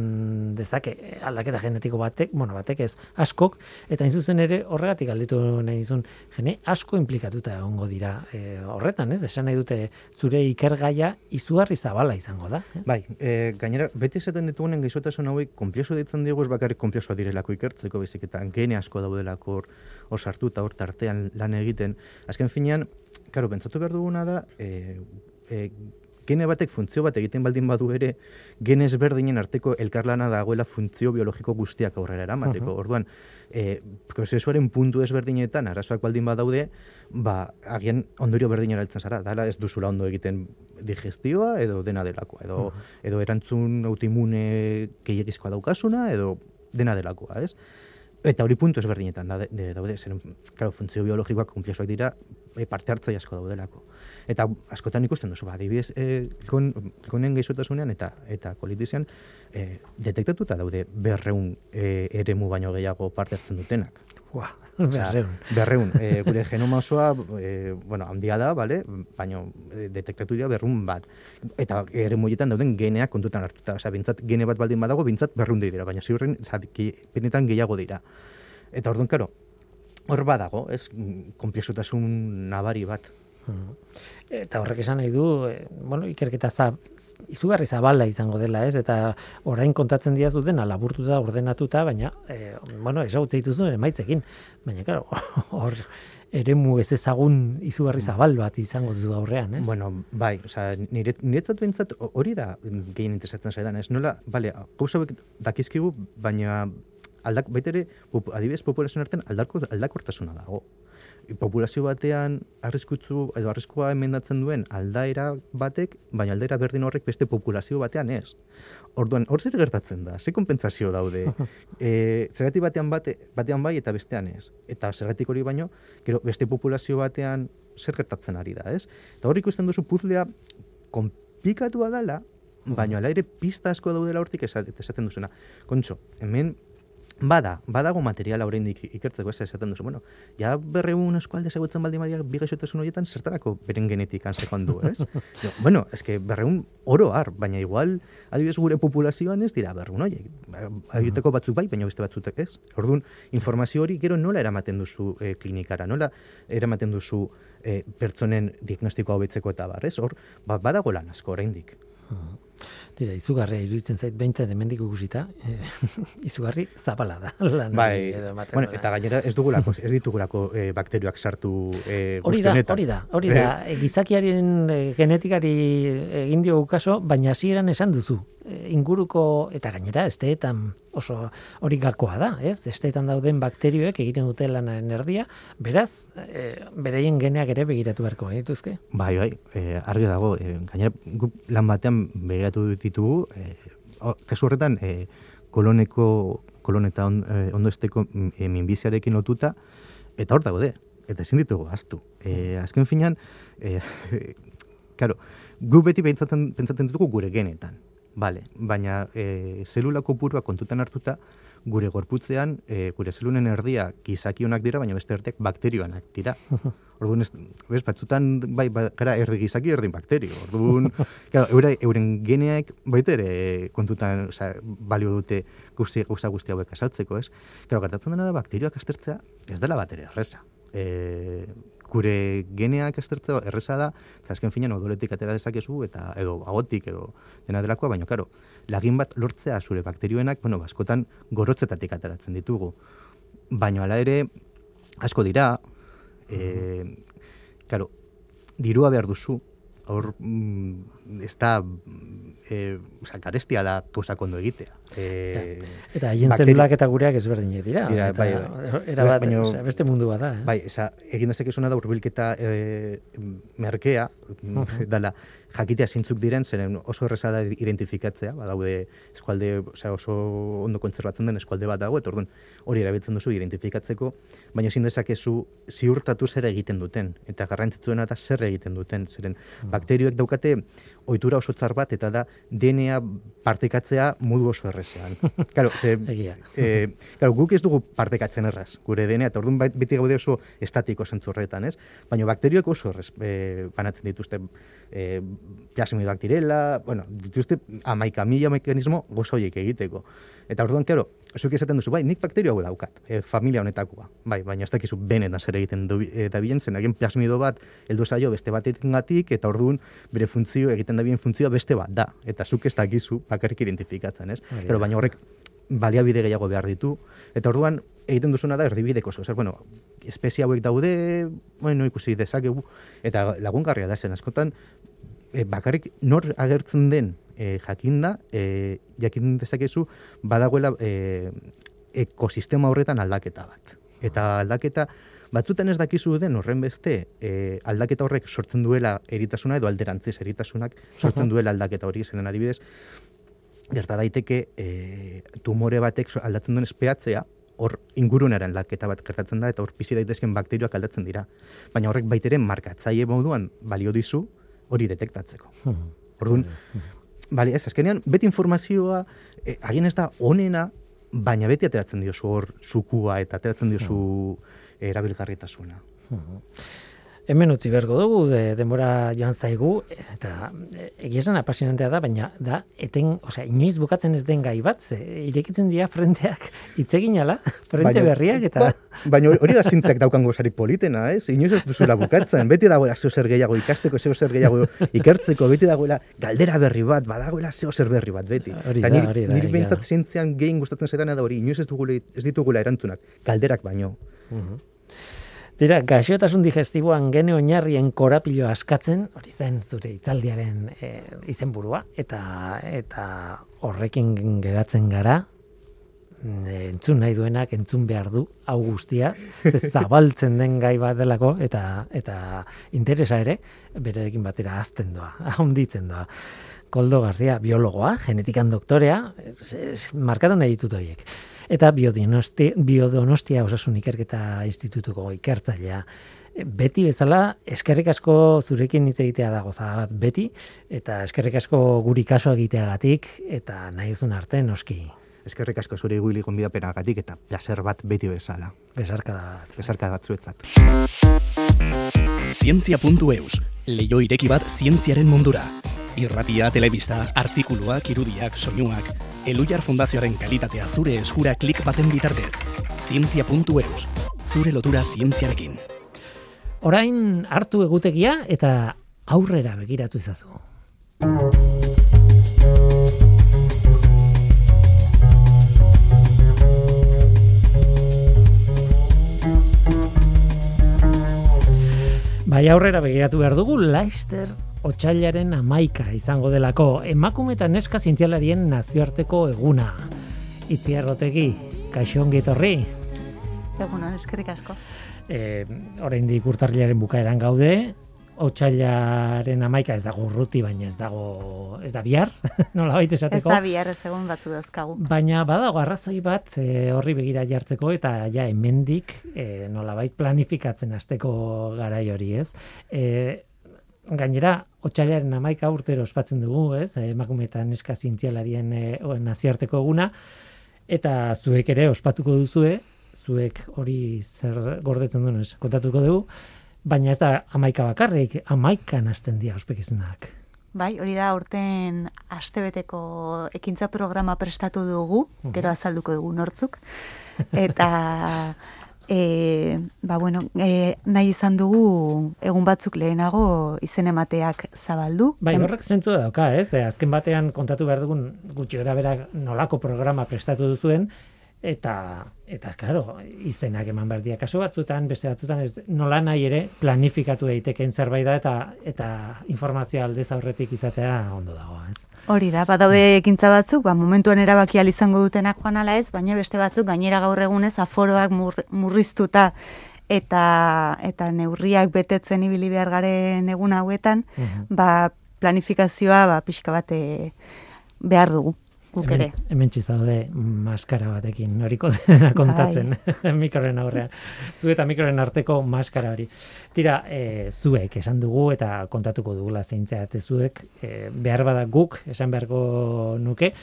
dezake aldaketa genetiko batek, bueno, batek ez askok eta in zuzen ere horregatik alditu nahi dizun gene asko implikatuta egongo dira e, horretan, ez? Esan nahi dute zure ikergaia izugarri zabala izango da. Eh? Bai, e, gainera beti esaten ditugunen gaixotasun hauek konplexu ditzen diegu ez bakarrik konplexua direlako ikertzeko bizik eta gene asko daudelako hor sartu eta hor tartean lan egiten. Azken finean, karo, pentsatu behar duguna da, e, e, gene batek funtzio bat egiten baldin badu ere, gene ezberdinen arteko elkarlana dagoela funtzio biologiko guztiak aurrera eramateko. Uh Orduan, e, prozesuaren puntu ezberdinetan arazoak baldin badaude, ba, agian ondorio berdin eraltzen zara, dala ez duzula ondo egiten digestioa edo dena delakoa, edo, edo erantzun autoimune gehiagizkoa daukasuna, edo dena delakoa, ez? Eta hori puntu ezberdinetan daude, daude zen, claro, funtzio biologikoak konplexoak dira, e, parte hartzai asko daudelako. Eta askotan ikusten duzu, ba, adibidez, e, kon, konen gaizotasunean eta eta kolitizean, e, detektatuta daude berreun e, eremu baino gehiago parte hartzen dutenak. Ua, berreun. berreun. E, gure genoma osoa, e, bueno, handia da, bale? baina e, detektatu dira berrun bat. Eta ere muietan dauden geneak kontutan hartuta. Osa, bintzat, gene bat baldin badago, bintzat berrun dira, baina ziurren, benetan gehiago dira. Eta orduan, karo, hor badago, ez, komplexutasun nabari bat. Eta horrek esan nahi du, e, bueno, ikerketa za, izugarri zabala izango dela, ez? Eta orain kontatzen diaz dena laburtuta, ordenatuta, baina, e, bueno, esagutze dituzu emaitzekin. Baina, claro, hor eremu ez ezagun izugarri zabal bat izango zu aurrean, ez? Bueno, bai, osea, nire niretzat bentzat hori da gehien interesatzen zaidan, ez? Nola, vale, gauza dakizkigu, baina aldak baitere adibidez populazioen artean aldako aldakortasuna dago populazio batean arriskutzu edo arriskua emendatzen duen aldaera batek, baina aldaera berdin horrek beste populazio batean ez. Orduan, hor zer gertatzen da? Ze konpentsazio daude? E, zergatik batean bate, batean bai eta bestean ez. Eta zergatik hori baino, gero beste populazio batean zer gertatzen ari da, ez? Eta hor ikusten duzu puzlea konpikatua dela, baina ala ere pista asko daudela hortik esaten duzuna. Kontxo, hemen Bada, badago materiala oraindik ikertzeko ez esaten duzu. Bueno, ja berreun eskualde segutzen baldin badia bi gaixotasun horietan zertarako beren genetik sekondu, ez? jo, bueno, eske berreun oro har, baina igual adibidez gure populazioan ez dira berreun horiek. Aiuteko batzuk bai, baina beste batzutek ez. Orduan, informazio hori gero nola eramaten duzu e, klinikara, nola eramaten duzu e, pertsonen diagnostikoa hobetzeko eta bar, ez? Hor, ba, badago lan asko oraindik. Dira, izugarria iruditzen zait behintzen hemendik ikusita, e, izugarri zapala da. Lan bai, bueno, eta gainera ez dugulako, ez ditugulako e, bakterioak sartu e, hori da, hori da, hori da, e, gizakiaren genetikari egin diogu kaso, baina hasieran esan duzu, inguruko eta gainera esteetan oso hori gakoa da, ez? Esteetan dauden bakterioek egiten dute lanaren erdia, beraz, e, bereien geneak ere begiratu beharko gaituzke. Bai, bai, e, argi dago, e, gainera guk lan batean begiratu ditugu, e, kasu horretan e, koloneko koloneta on, e, ondo esteko e, minbiziarekin lotuta eta hor dago de, eta ezin ditugu astu. E, azken finean, e, Claro, gu beti pentsatzen, pentsatzen ditugu gure genetan. Bale, baina e, zelula kopurua kontutan hartuta, gure gorputzean, e, gure zelunen erdia gizakionak dira, baina beste erdiak bakterioanak dira. Orduan, ez, bez, batzutan, bai, ba, gara, erdi gizaki, erdin bakterio. Orduan, eure, euren geneak, baita ere, kontutan, oza, balio dute guzti, guzti, guzti hauek asaltzeko, ez? Gara, gertatzen dena da, bakterioak astertzea, ez dela bat ere, erreza. E, gure geneak estertzea erresa da, eta azken finean odoletik atera dezakezu, eta edo agotik, edo dena delakoa, baina, karo, lagin bat lortzea zure bakterioenak, bueno, askotan gorotzetatik ateratzen ditugu. Baina, ala ere, asko dira, e, karo, dirua behar duzu, hor mm, ez da e, oza, karestia da gauza kondo egitea. E, eta haien zelulak eta gureak ezberdinak dira. dira eta, bai, bai. Era bat, baino, oza, beste mundu bat da. Ez? Bai, eza, egin dezake da urbilketa e, merkea, uh -huh. dala, jakitea zintzuk diren, zeren oso erreza da identifikatzea, badaude eskualde, osea, oso ondo kontzerbatzen den eskualde bat dago, eta orduan hori erabiltzen duzu identifikatzeko, baina ezin dezakezu ziurtatu zer egiten duten, eta garrantzitsuena da zer egiten duten, zeren bakterioek daukate ohitura oso txar bat, eta da DNA partekatzea modu oso errezean. claro, ze, e, claro, guk ez dugu partekatzen erraz, gure DNA, eta orduan beti gaude oso estatiko zentzurretan, ez? Baina bakterioek oso errez e, banatzen dituzte e, plasmidoak direla, bueno, dituzte amaika mila mekanismo goza horiek egiteko. Eta orduan, kero, zuk esaten duzu, bai, nik bakterio hau daukat, e, familia honetakoa, bai, baina ez dakizu benetan zer egiten du, eta bilen zen, egin plasmido bat, heldu zaio beste batetik gatik, eta orduan bere funtzio, egiten da bien funtzioa beste bat da, eta zuk ez dakizu bakarrik identifikatzen, ez? Pero baina horrek baliabide gehiago behar ditu, eta orduan egiten duzuna da erdibideko, zer, bueno, espezie hauek daude, bueno, ikusi dezakegu, eta lagungarria da zen, askotan, e, bakarrik nor agertzen den e, jakinda, e, jakin dezakezu badagoela e, ekosistema horretan aldaketa bat. Eta aldaketa, batzutan ez dakizu den horren beste e, aldaketa horrek sortzen duela eritasuna edo alderantziz eritasunak sortzen duela aldaketa hori zenen adibidez, gerta daiteke e, tumore batek aldatzen duen espeatzea, hor ingurunaren aldaketa bat gertatzen da eta hor bizi daitezken bakterioak aldatzen dira. Baina horrek baiteren markatzaile moduan balio dizu hori detektatzeko. Hmm. Orduan, bali, ez, azkenean, beti informazioa, e, agin ez da onena, baina beti ateratzen diozu hor zukua eta ateratzen diozu hmm. erabilgarritasuna. Hmm hemen utzi bergo dugu, de, denbora joan zaigu, eta egia esan apasionantea da, baina da, eten, osea, inoiz bukatzen ez den gai bat, ze, irekitzen dira frenteak itzegin ala, frente berriak, eta... Ba, baina hori da zintzak daukan gozari politena, ez? Inoiz ez duzula bukatzen, beti dagoela zeo zer gehiago ikasteko, zeo zer gehiago ikertzeko, beti dagoela galdera berri bat, badagoela zeo zer berri bat, beti. Hori da, hori da. Niri bintzat zintzean gehien gustatzen zaitan da hori, inoiz ez, ez ditugula erantzunak, galderak baino. Uh Dira, gaixotasun digestiboan gene oinarrien korapilo askatzen, hori zen zure itzaldiaren e, izenburua eta eta horrekin geratzen gara, mm, entzun nahi duenak entzun behar du hau guztia, ze zabaltzen den gai bat delako eta eta interesa ere berekin batera azten doa, ahonditzen doa. Koldo Garcia, biologoa, genetikan doktorea, markatu nahi ditut horiek eta biodonostia osasun ikerketa institutuko ikertzailea. Beti bezala, eskerrik asko zurekin hitz egitea dago bat beti, eta eskerrik asko guri kaso egiteagatik, eta nahi zuen arte noski. Eskerrik asko zure guili gonbidapenagatik eta placer bat beti bezala. Besarka da bat. Besarka bat zuetzat. Zientzia.eus, leio ireki bat zientziaren mundura. Irratia, telebista, artikuluak, irudiak, soinuak, Elujar Fundazioaren kalitatea zure eskura klik baten bitartez. Zientzia.eus, zure lotura zientziarekin. Orain hartu egutegia eta aurrera begiratu izazu. Bai aurrera begiratu behar dugu, Leicester otxailaren amaika izango delako emakume eta neska zientzialarien nazioarteko eguna. Itziar gotegi, kaixo ongi etorri? Egunon, eskerrik asko. E, Horein di kurtarriaren bukaeran gaude, otxailaren amaika ez dago urruti, baina ez dago, ez da bihar, nola baita esateko. Ez da bihar, ez egun batzu dazkagu. Baina badago arrazoi bat e, horri begira jartzeko, eta ja hemendik e, nola planifikatzen azteko garai hori ez. E, gainera, otxailaren amaika urtero ospatzen dugu, ez, emakumetan neska zientzialarien e, nazioarteko eguna, eta zuek ere ospatuko duzue, zuek hori zer gordetzen duen ez, kontatuko dugu, baina ez da amaika bakarrik, amaikan hasten dira ospekizunak. Bai, hori da, urten astebeteko ekintza programa prestatu dugu, gero azalduko dugu nortzuk, eta e, ba, bueno, e, nahi izan dugu egun batzuk lehenago izen emateak zabaldu. Bai, horrek zentzu da dauka, ez? E, azken batean kontatu behar dugun gutxi gara bera nolako programa prestatu duzuen, eta eta claro, izenak eman behar dira kasu batzutan, beste batzutan ez nola nahi ere planifikatu daiteken zerbait da eta eta informazioa aldez aurretik izatea ondo dago, ez? Hori da, badaude ekintza batzuk, ba, momentuan erabaki izango dutenak joan ala ez, baina beste batzuk gainera gaur egunez aforoak murriztuta eta eta neurriak betetzen ibili behar garen egun hauetan, ba, planifikazioa ba, pixka bate behar dugu guk ere. Hemen txizaude maskara batekin, noriko dena kontatzen, bai. mikroren aurrean. Zu eta mikroren arteko maskara hori. Tira, e, zuek esan dugu eta kontatuko dugula zeintzea zuek, e, behar bada guk, esan beharko nuke,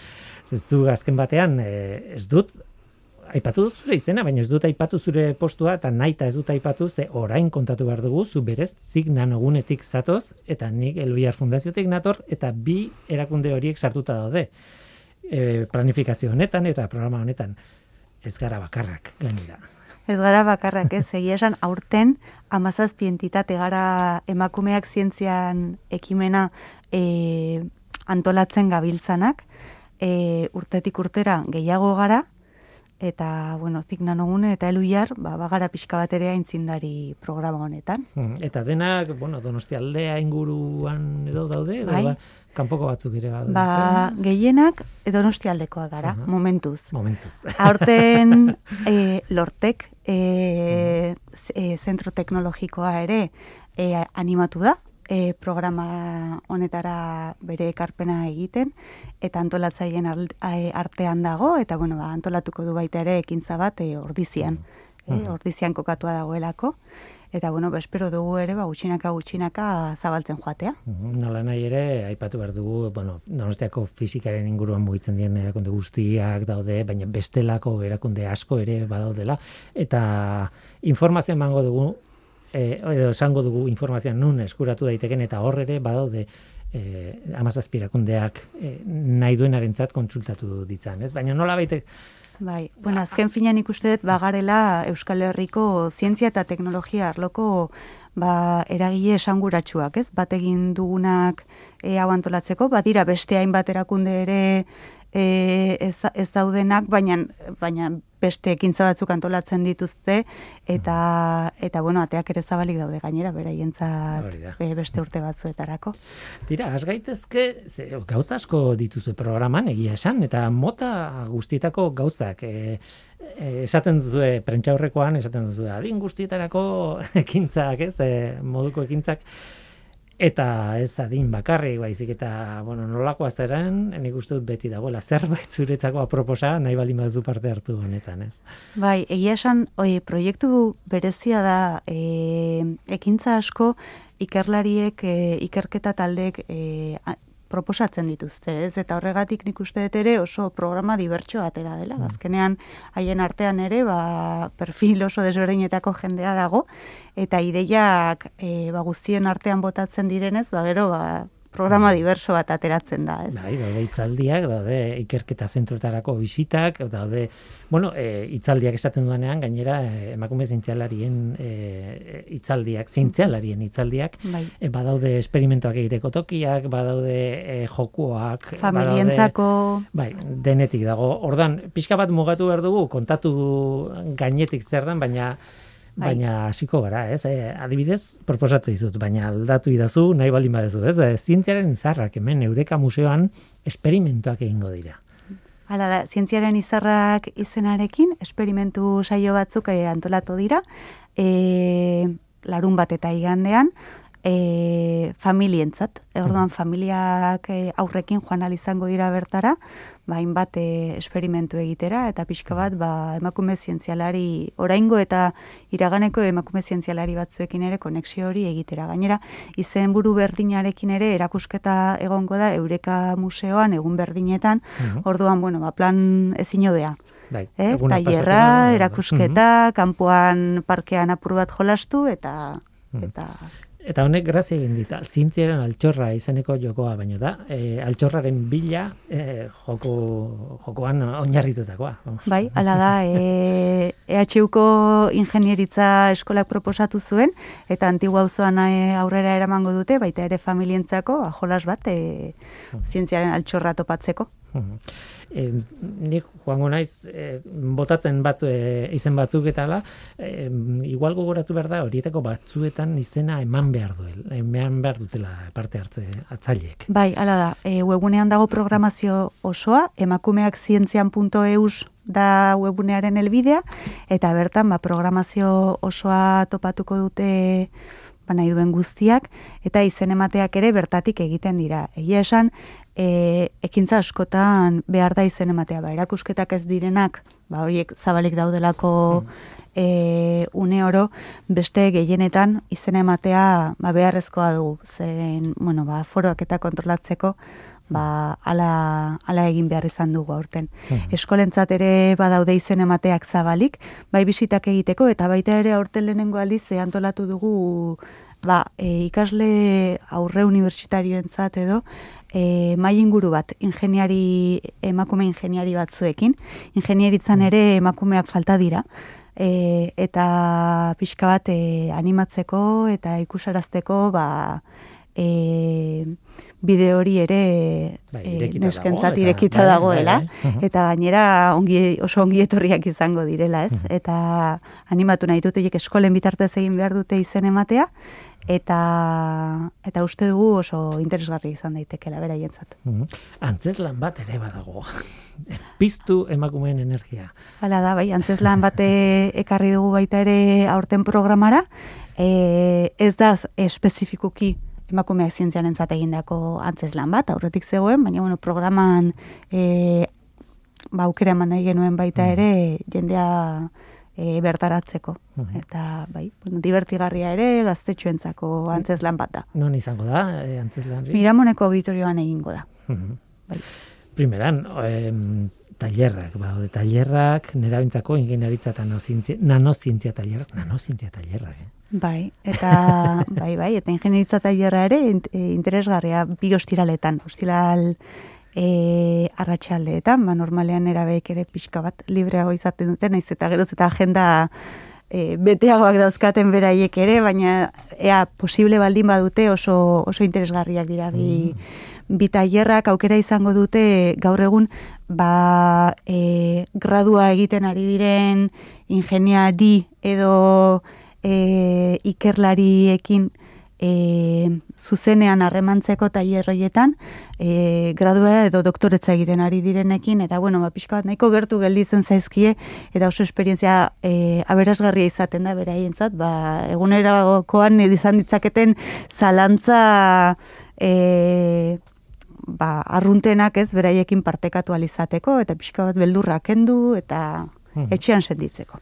zu azken batean e, ez dut, aipatu dut zure izena, baina ez dut aipatu zure postua, eta nahi ez dut aipatu, ze orain kontatu behar dugu, zu berez zik nanogunetik zatoz, eta nik Eluiar Fundaziotik nator, eta bi erakunde horiek sartuta daude e, planifikazio honetan eta programa honetan ez gara bakarrak gainera. Ez gara bakarrak ez, egia esan aurten amazazpi entitate gara emakumeak zientzian ekimena e, antolatzen gabiltzanak, e, urtetik urtera gehiago gara, eta, bueno, zik nanogune eta eluiar, ba, bagara pixka bat ere aintzindari programa honetan. Hmm, eta denak, bueno, donosti aldea inguruan edo daude, edo bai. ba, kanpoko batzuk ere badu. Ba, gehienak donosti aldekoa gara, momentuz. Momentuz. Aurten e, lortek, e, e, zentro teknologikoa ere e, animatu da, e, programa honetara bere ekarpena egiten eta antolatzaileen artean dago eta bueno ba antolatuko du baita ere ekintza bat e, ordizian e, ordizian kokatua dagoelako eta bueno ba espero dugu ere ba gutxinaka gutxinaka zabaltzen joatea nola nahi ere aipatu behar dugu bueno Donostiako fizikaren inguruan mugitzen diren erakunde guztiak daude baina bestelako erakunde asko ere badaudela eta informazio emango dugu eh, edo esango dugu informazioa nun eskuratu daiteken eta hor ere badaude eh, amazazpirakundeak eh, nahi duenarentzat kontsultatu ditzan, ez? Baina nola baite... Bai, bueno, azken finean ikuste dut bagarela Euskal Herriko zientzia eta teknologia arloko ba, eragile esanguratsuak, ez? Bat egin dugunak e, hau antolatzeko, badira beste hainbat erakunde ere e, ez, ez daudenak, baina, baina beste ekintza batzuk antolatzen dituzte eta eta bueno, ateak ere zabalik daude gainera beraientzat e, beste urte batzuetarako. Tira, has gaitezke ze, gauza asko dituzu programan egia esan eta mota guztietako gauzak e, e, esaten duzu prentzaurrekoan esaten duzu adin guztietarako ekintzak, ez? E, moduko ekintzak Eta ez adin bakarri, baizik eta, bueno, nolakoa zeren, nik uste dut beti dagoela, zerbait zuretzako aproposa, nahi baldin baduzu parte hartu honetan, ez? Bai, egia esan, oi, proiektu berezia da, e, ekintza asko, ikerlariek, e, ikerketa taldek, e, proposatzen dituzte, ez? Eta horregatik nik uste dut ere oso programa dibertso atera dela. Mm. Azkenean haien artean ere, ba, perfil oso desberdinetako jendea dago eta ideiak e, ba, guztien artean botatzen direnez, ba gero ba, programa diverso bat ateratzen da, ez? Bai, daude itzaldiak, daude ikerketa zentroetarako bisitak, daude, bueno, e, itzaldiak esaten duanean, gainera, e, emakume zintzialarien e, itzaldiak, zintzialarien itzaldiak, bai. e, badaude esperimentoak egiteko tokiak, badaude e, jokuak, familientzako... bai, denetik dago. Ordan, pixka bat mugatu behar dugu, kontatu gainetik zer dan, baina Bai. Baina hasiko gara, ez? E, adibidez, proposatu dizut, baina aldatu idazu, nahi baldin badezu, ez? E, zientziaren izarrak hemen Eureka Museoan esperimentuak egingo dira. Hala da, zientziaren izarrak izenarekin, esperimentu saio batzuk e, antolatu dira, e, larun bat eta igandean, e, familientzat. E, orduan, mm. familiak e, aurrekin joan izango dira bertara, ba, hainbat e, esperimentu egitera, eta pixka bat, ba, emakume zientzialari, oraingo eta iraganeko emakume zientzialari batzuekin ere konexio hori egitera. Gainera, izen buru berdinarekin ere erakusketa egongo da Eureka Museoan, egun berdinetan, mm orduan, bueno, ba, plan ezin hobea. Bai, eh? Taierra, erakusketa, mm kanpoan parkean apur bat jolastu, eta... Mm eta Eta honek grazia egin dit, zintziaren altxorra izaneko jokoa baino da, e, altxorraren bila e, joko, jokoan oinarritutakoa. Bai, ala da, e, EHUko ingenieritza eskolak proposatu zuen, eta antigua auzoan aurrera eramango dute, baita ere familientzako, ajolas bat, e, zientziaren altxorra topatzeko e, nik joango naiz e, botatzen batzu e, izen batzuk eta la, e, igual gogoratu behar da horietako batzuetan izena eman behar duel, eman behar dutela parte hartze atzaileek. Bai, hala da, e, webunean dago programazio osoa, emakumeak zientzian.eus da webunearen elbidea, eta bertan ba, programazio osoa topatuko dute nahi duen guztiak, eta izen emateak ere bertatik egiten dira. Egia esan, e, ekintza askotan behar da izen ematea, ba, erakusketak ez direnak, ba, horiek zabalik daudelako mm. e, une oro, beste gehienetan izen ematea ba, beharrezkoa dugu, zeren, bueno, ba, foroak eta kontrolatzeko, ba, ala, ala egin behar izan dugu aurten. Mm. Eskolentzat ere badaude izen emateak zabalik, bai bisitak egiteko, eta baita ere aurten lehenengo aldiz antolatu dugu ba, e, ikasle aurre universitarioentzat edo e, mai inguru bat ingeniari emakume ingeniari batzuekin ingenieritzan mm. ere emakumeak falta dira e, eta pixka bat e, animatzeko eta ikusarazteko ba, e, bideo hori ere bai, e, neskentzat irekita bai, dagoela, bai, bai, eta gainera ongi, oso ongi etorriak izango direla, ez? Eta animatu nahi dut, eskolen bitartez egin behar dute izen ematea, eta eta uste dugu oso interesgarri izan daitekela beraientzat. Uh Antzeslan bat ere badago. Piztu emakumeen energia. Hala da, bai, antzeslan bate ekarri dugu baita ere aurten programara. E, ez da espezifikuki emakumeak zientzian entzat egindako antzeslan bat, aurretik zegoen, baina bueno, programan e, ba, aukera eman nahi genuen baita ere jendea e, bertaratzeko. Eta, bai, bueno, divertigarria ere gaztetxoentzako antzeslan bat da. Non izango da, e, antzeslan? Miramoneko auditorioan egingo da. bai. Primeran, em, tailerrak, ba, de tailerrak, nera bintzako ingenieritza eta nanozientzia tailerrak, nanozientzia tailerrak, eh? Bai, eta bai, bai, eta ingenieritza tailerra ere e, interesgarria bi ostiraletan, ostiral e, arratsaldeetan, ba, normalean erabeik ere pixka bat libreago izaten duten, naiz eta geroz eta agenda e, beteagoak dauzkaten beraiek ere, baina ea posible baldin badute oso, oso interesgarriak dira bi, mm. bi tailerrak aukera izango dute gaur egun ba, e, gradua egiten ari diren ingeniari edo e, ikerlariekin e, zuzenean harremantzeko tailer horietan e, gradua edo doktoretza egiten ari direnekin. Eta bueno, ba pixka bat nahiko gertu gelditzen zaizkie eta oso esperientzia e, aberasgarria izaten da beraientzat, ba egunerakoan izan ditzaketen zalantza e, ba, arruntenak ez beraiekin partekatu alizateko eta pixka bat beldurra kendu eta hmm. etxean senditzeko.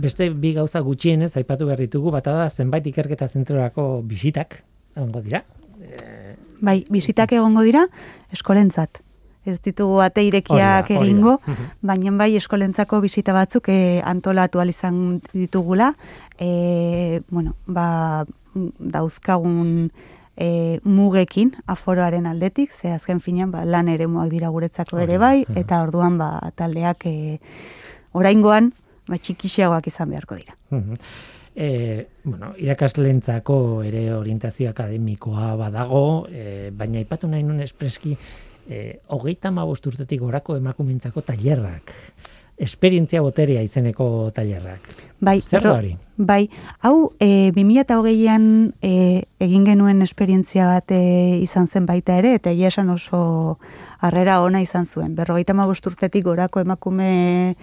Beste bi gauza gutxienez aipatu behar ditugu, bata da zenbait ikerketa zentrorako bisitak egongo dira. E, bai, bisitak egongo dira eskolentzat. Ez ditugu ate irekiak egingo, baina bai eskolentzako bisita batzuk e, antolatu izan ditugula. E, bueno, ba, dauzkagun e, mugekin aforoaren aldetik, ze azken finean ba, lan ere dira guretzako ere bai, eta orduan ba, taldeak e, oraingoan ba, txikixiagoak izan beharko dira. E, bueno, irakaslentzako ere orientazio akademikoa badago, e, baina ipatu nahi nun espreski, e, hogeita urtetik gorako emakumentzako tailerrak. Esperientzia boteria izeneko tailerrak. Bai, Zer hori? Bai, hau, e, 2008an e, egin genuen esperientzia bat e, izan zen baita ere, eta egia esan oso harrera ona izan zuen. Berrogeita ma urtetik gorako emakume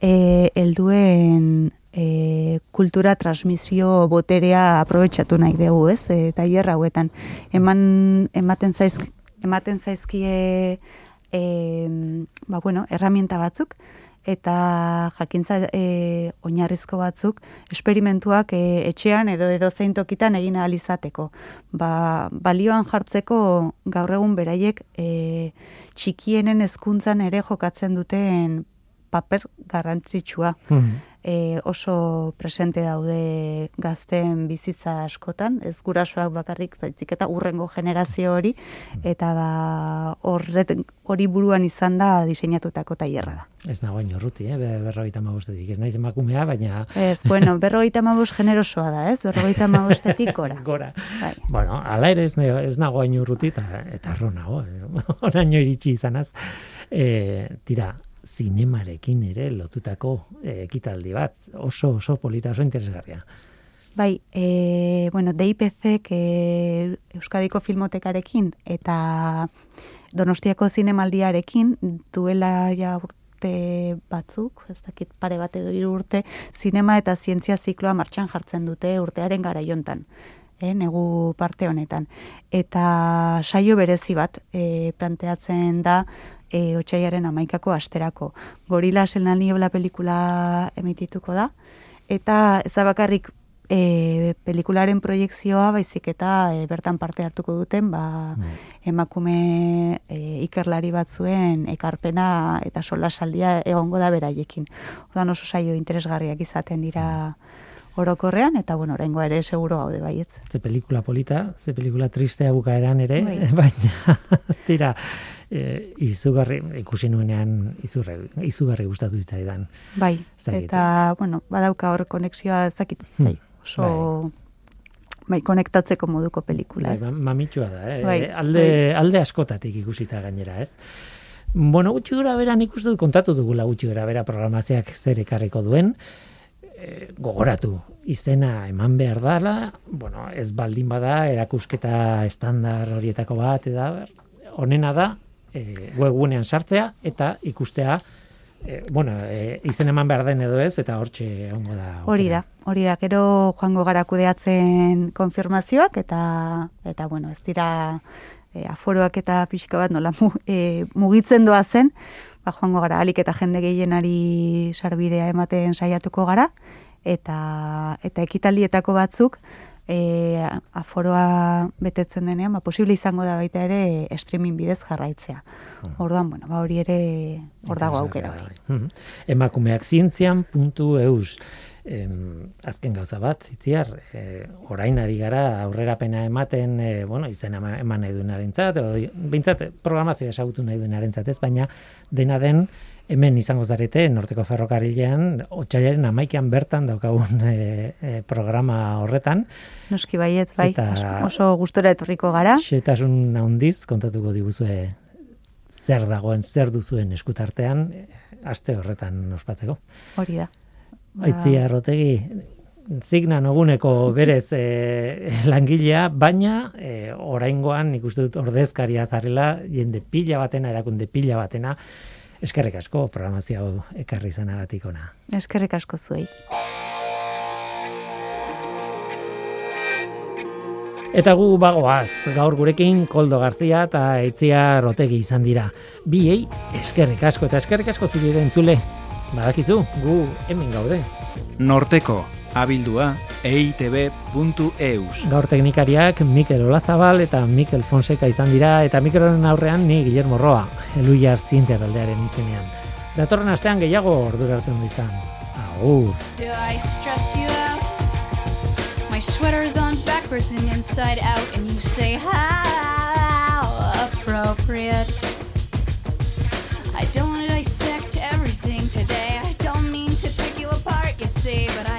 e, elduen e, kultura transmisio boterea aprobetsatu nahi dugu, ez? E, tailer hauetan eman ematen zaizk ematen zaizkie e, ba, bueno, herramienta batzuk eta jakintza e, oinarrizko batzuk esperimentuak e, etxean edo edo zein tokitan egin ahal izateko. Ba, balioan jartzeko gaur egun beraiek e, txikienen hezkuntzan ere jokatzen duten paper garrantzitsua. Hmm. E, oso presente daude gazten bizitza askotan, ez gurasoak bakarrik, baizik eta urrengo generazio hori, eta ba, horret, hori buruan izan da diseinatutako tailerra da. Ez nago baino ruti, eh? berrogeita magostetik, ez naiz emakumea, baina... Ez, bueno, berrogeita magos generosoa da, ez? Berrogeita magostetik gora. gora. Bai. Bueno, ala ere ez, ez nago baino ruti, eta, eta arro nago, eh? oraino iritsi izanaz. E, tira, zinemarekin ere lotutako eh, ekitaldi bat, oso oso polita, oso interesgarria. Bai, e, bueno, DIPC e, Euskadiko Filmotekarekin eta Donostiako zinemaldiarekin duela ja urte batzuk, ez dakit pare bat edo hiru urte, zinema eta zientzia zikloa martxan jartzen dute urtearen garaiontan. E, negu parte honetan. Eta saio berezi bat e, planteatzen da e, otxaiaren amaikako asterako. Gorila selna niebla pelikula emitituko da, eta ez da bakarrik e, pelikularen proiektzioa baizik eta e, bertan parte hartuko duten ba, mm. emakume e, ikerlari batzuen ekarpena eta sola saldia egongo da beraiekin. Odan oso saio interesgarriak izaten dira orokorrean, eta bueno, orengo ere seguro gaude baietz. Ze pelikula polita, ze pelikula tristea bukaeran ere, bai. baina tira, e, izugarri ikusi nuenean izurre, izugarri gustatu zitzaidan. Bai, eta bueno, badauka hor konexioa ezakit. Bai, oso bai, konektatzeko moduko pelikula. Bai, mamitsua da, eh? Bai, alde, bai. alde askotatik ikusita gainera, ez? Bueno, gutxi gura bera nik uste dut kontatu dugula gutxi gura bera programazioak zer ekarriko duen, e, gogoratu, izena eman behar dala, bueno, ez baldin bada, erakusketa estandar horietako bat, eta honena da, e, webgunean sartzea, eta ikustea, e, bueno, e, izen eman behar den edo ez, eta hortxe ongo da. Hori da, hori da, gero joango gara kudeatzen konfirmazioak, eta, eta bueno, ez dira e, aforoak eta fisika bat nola e, mugitzen doa zen, ba, joango gara alik eta jende gehienari sarbidea ematen saiatuko gara, eta, eta ekitaldietako batzuk e, aforoa betetzen denean, ba, posible izango da baita ere streaming bidez jarraitzea. Hmm. Orduan, bueno, ba, hori ere hor dago aukera hori. Hmm. Emakumeak zientzian.eus em, azken gauza bat, zitziar, e, orain ari gara aurrerapena ematen, e, bueno, izen eman nahi duen zat, bintzat, programazioa esagutu nahi duen ez, baina dena den, hemen izango zarete, Norteko Ferrokarilean, otxailaren amaikian bertan daukagun e, programa horretan. Noski baiet, bai, eta oso gustora etorriko gara. Xetasun handiz kontatuko diguzue zer dagoen, zer duzuen eskutartean, aste horretan ospatzeko. Hori da. Aitzia rotegi zigna noguneko berez e, langilea, baina e, oraingoan ikuste dut ordezkaria zarela, jende pila batena, erakunde pila batena, eskerrik asko programazio hau ekarri zanagatik ona. Eskerrik asko zuei. Eta gu bagoaz, gaur gurekin Koldo Garzia eta Eitzia Rotegi izan dira. Biei, eskerrik asko eta eskerrik asko zubiren zule. Badakizu, gu hemen gaude. Norteko, abildua, eitb.eus. Gaur teknikariak Mikel Olazabal eta Mikel Fonseca izan dira, eta Mikelonen aurrean ni Guillermo Roa, eluiar zintea taldearen izenean. Datorren astean gehiago ordura hartzen du izan. Agur. Do I stress you out? My sweater is on backwards and inside out and you say how appropriate. I don't say, but I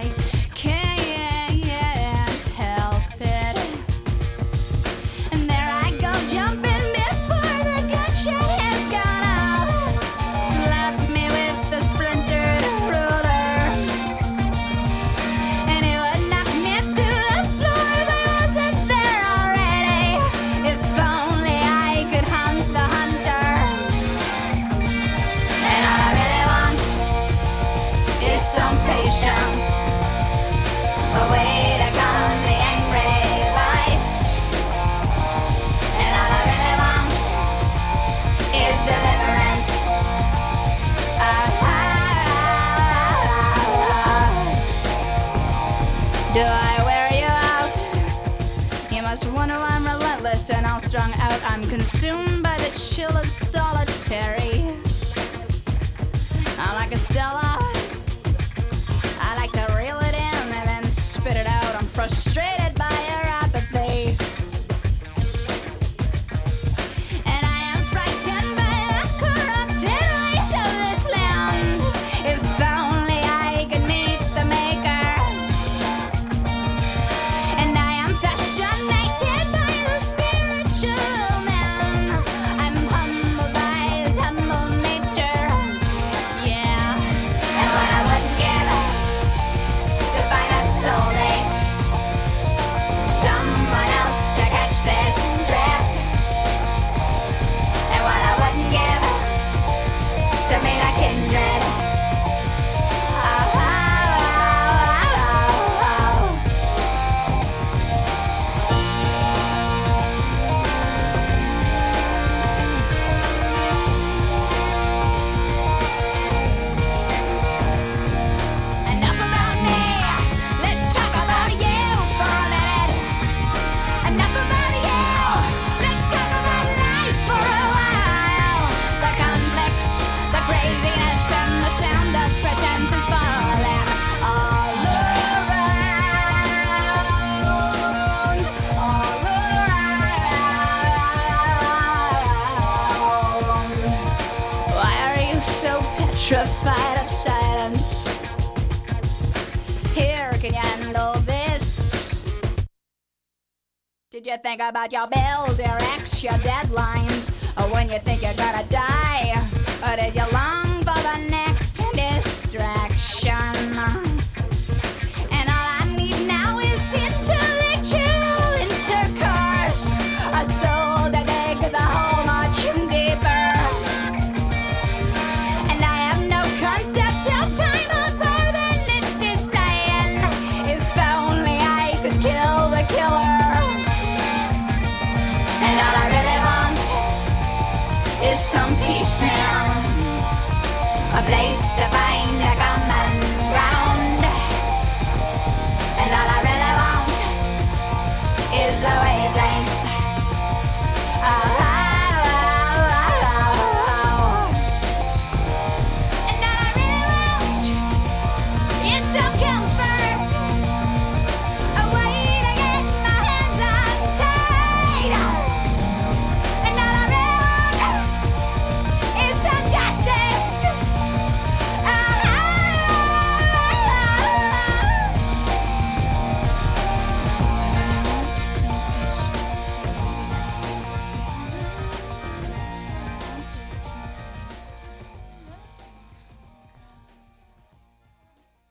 consumed by the chill of solitary. I'm like a Stella. I like to reel it in and then spit it out. I'm frustrated. Did you think about your bills, your ex, your deadlines? Or when you think you're gonna die? Or did you long for the next distraction? Place to find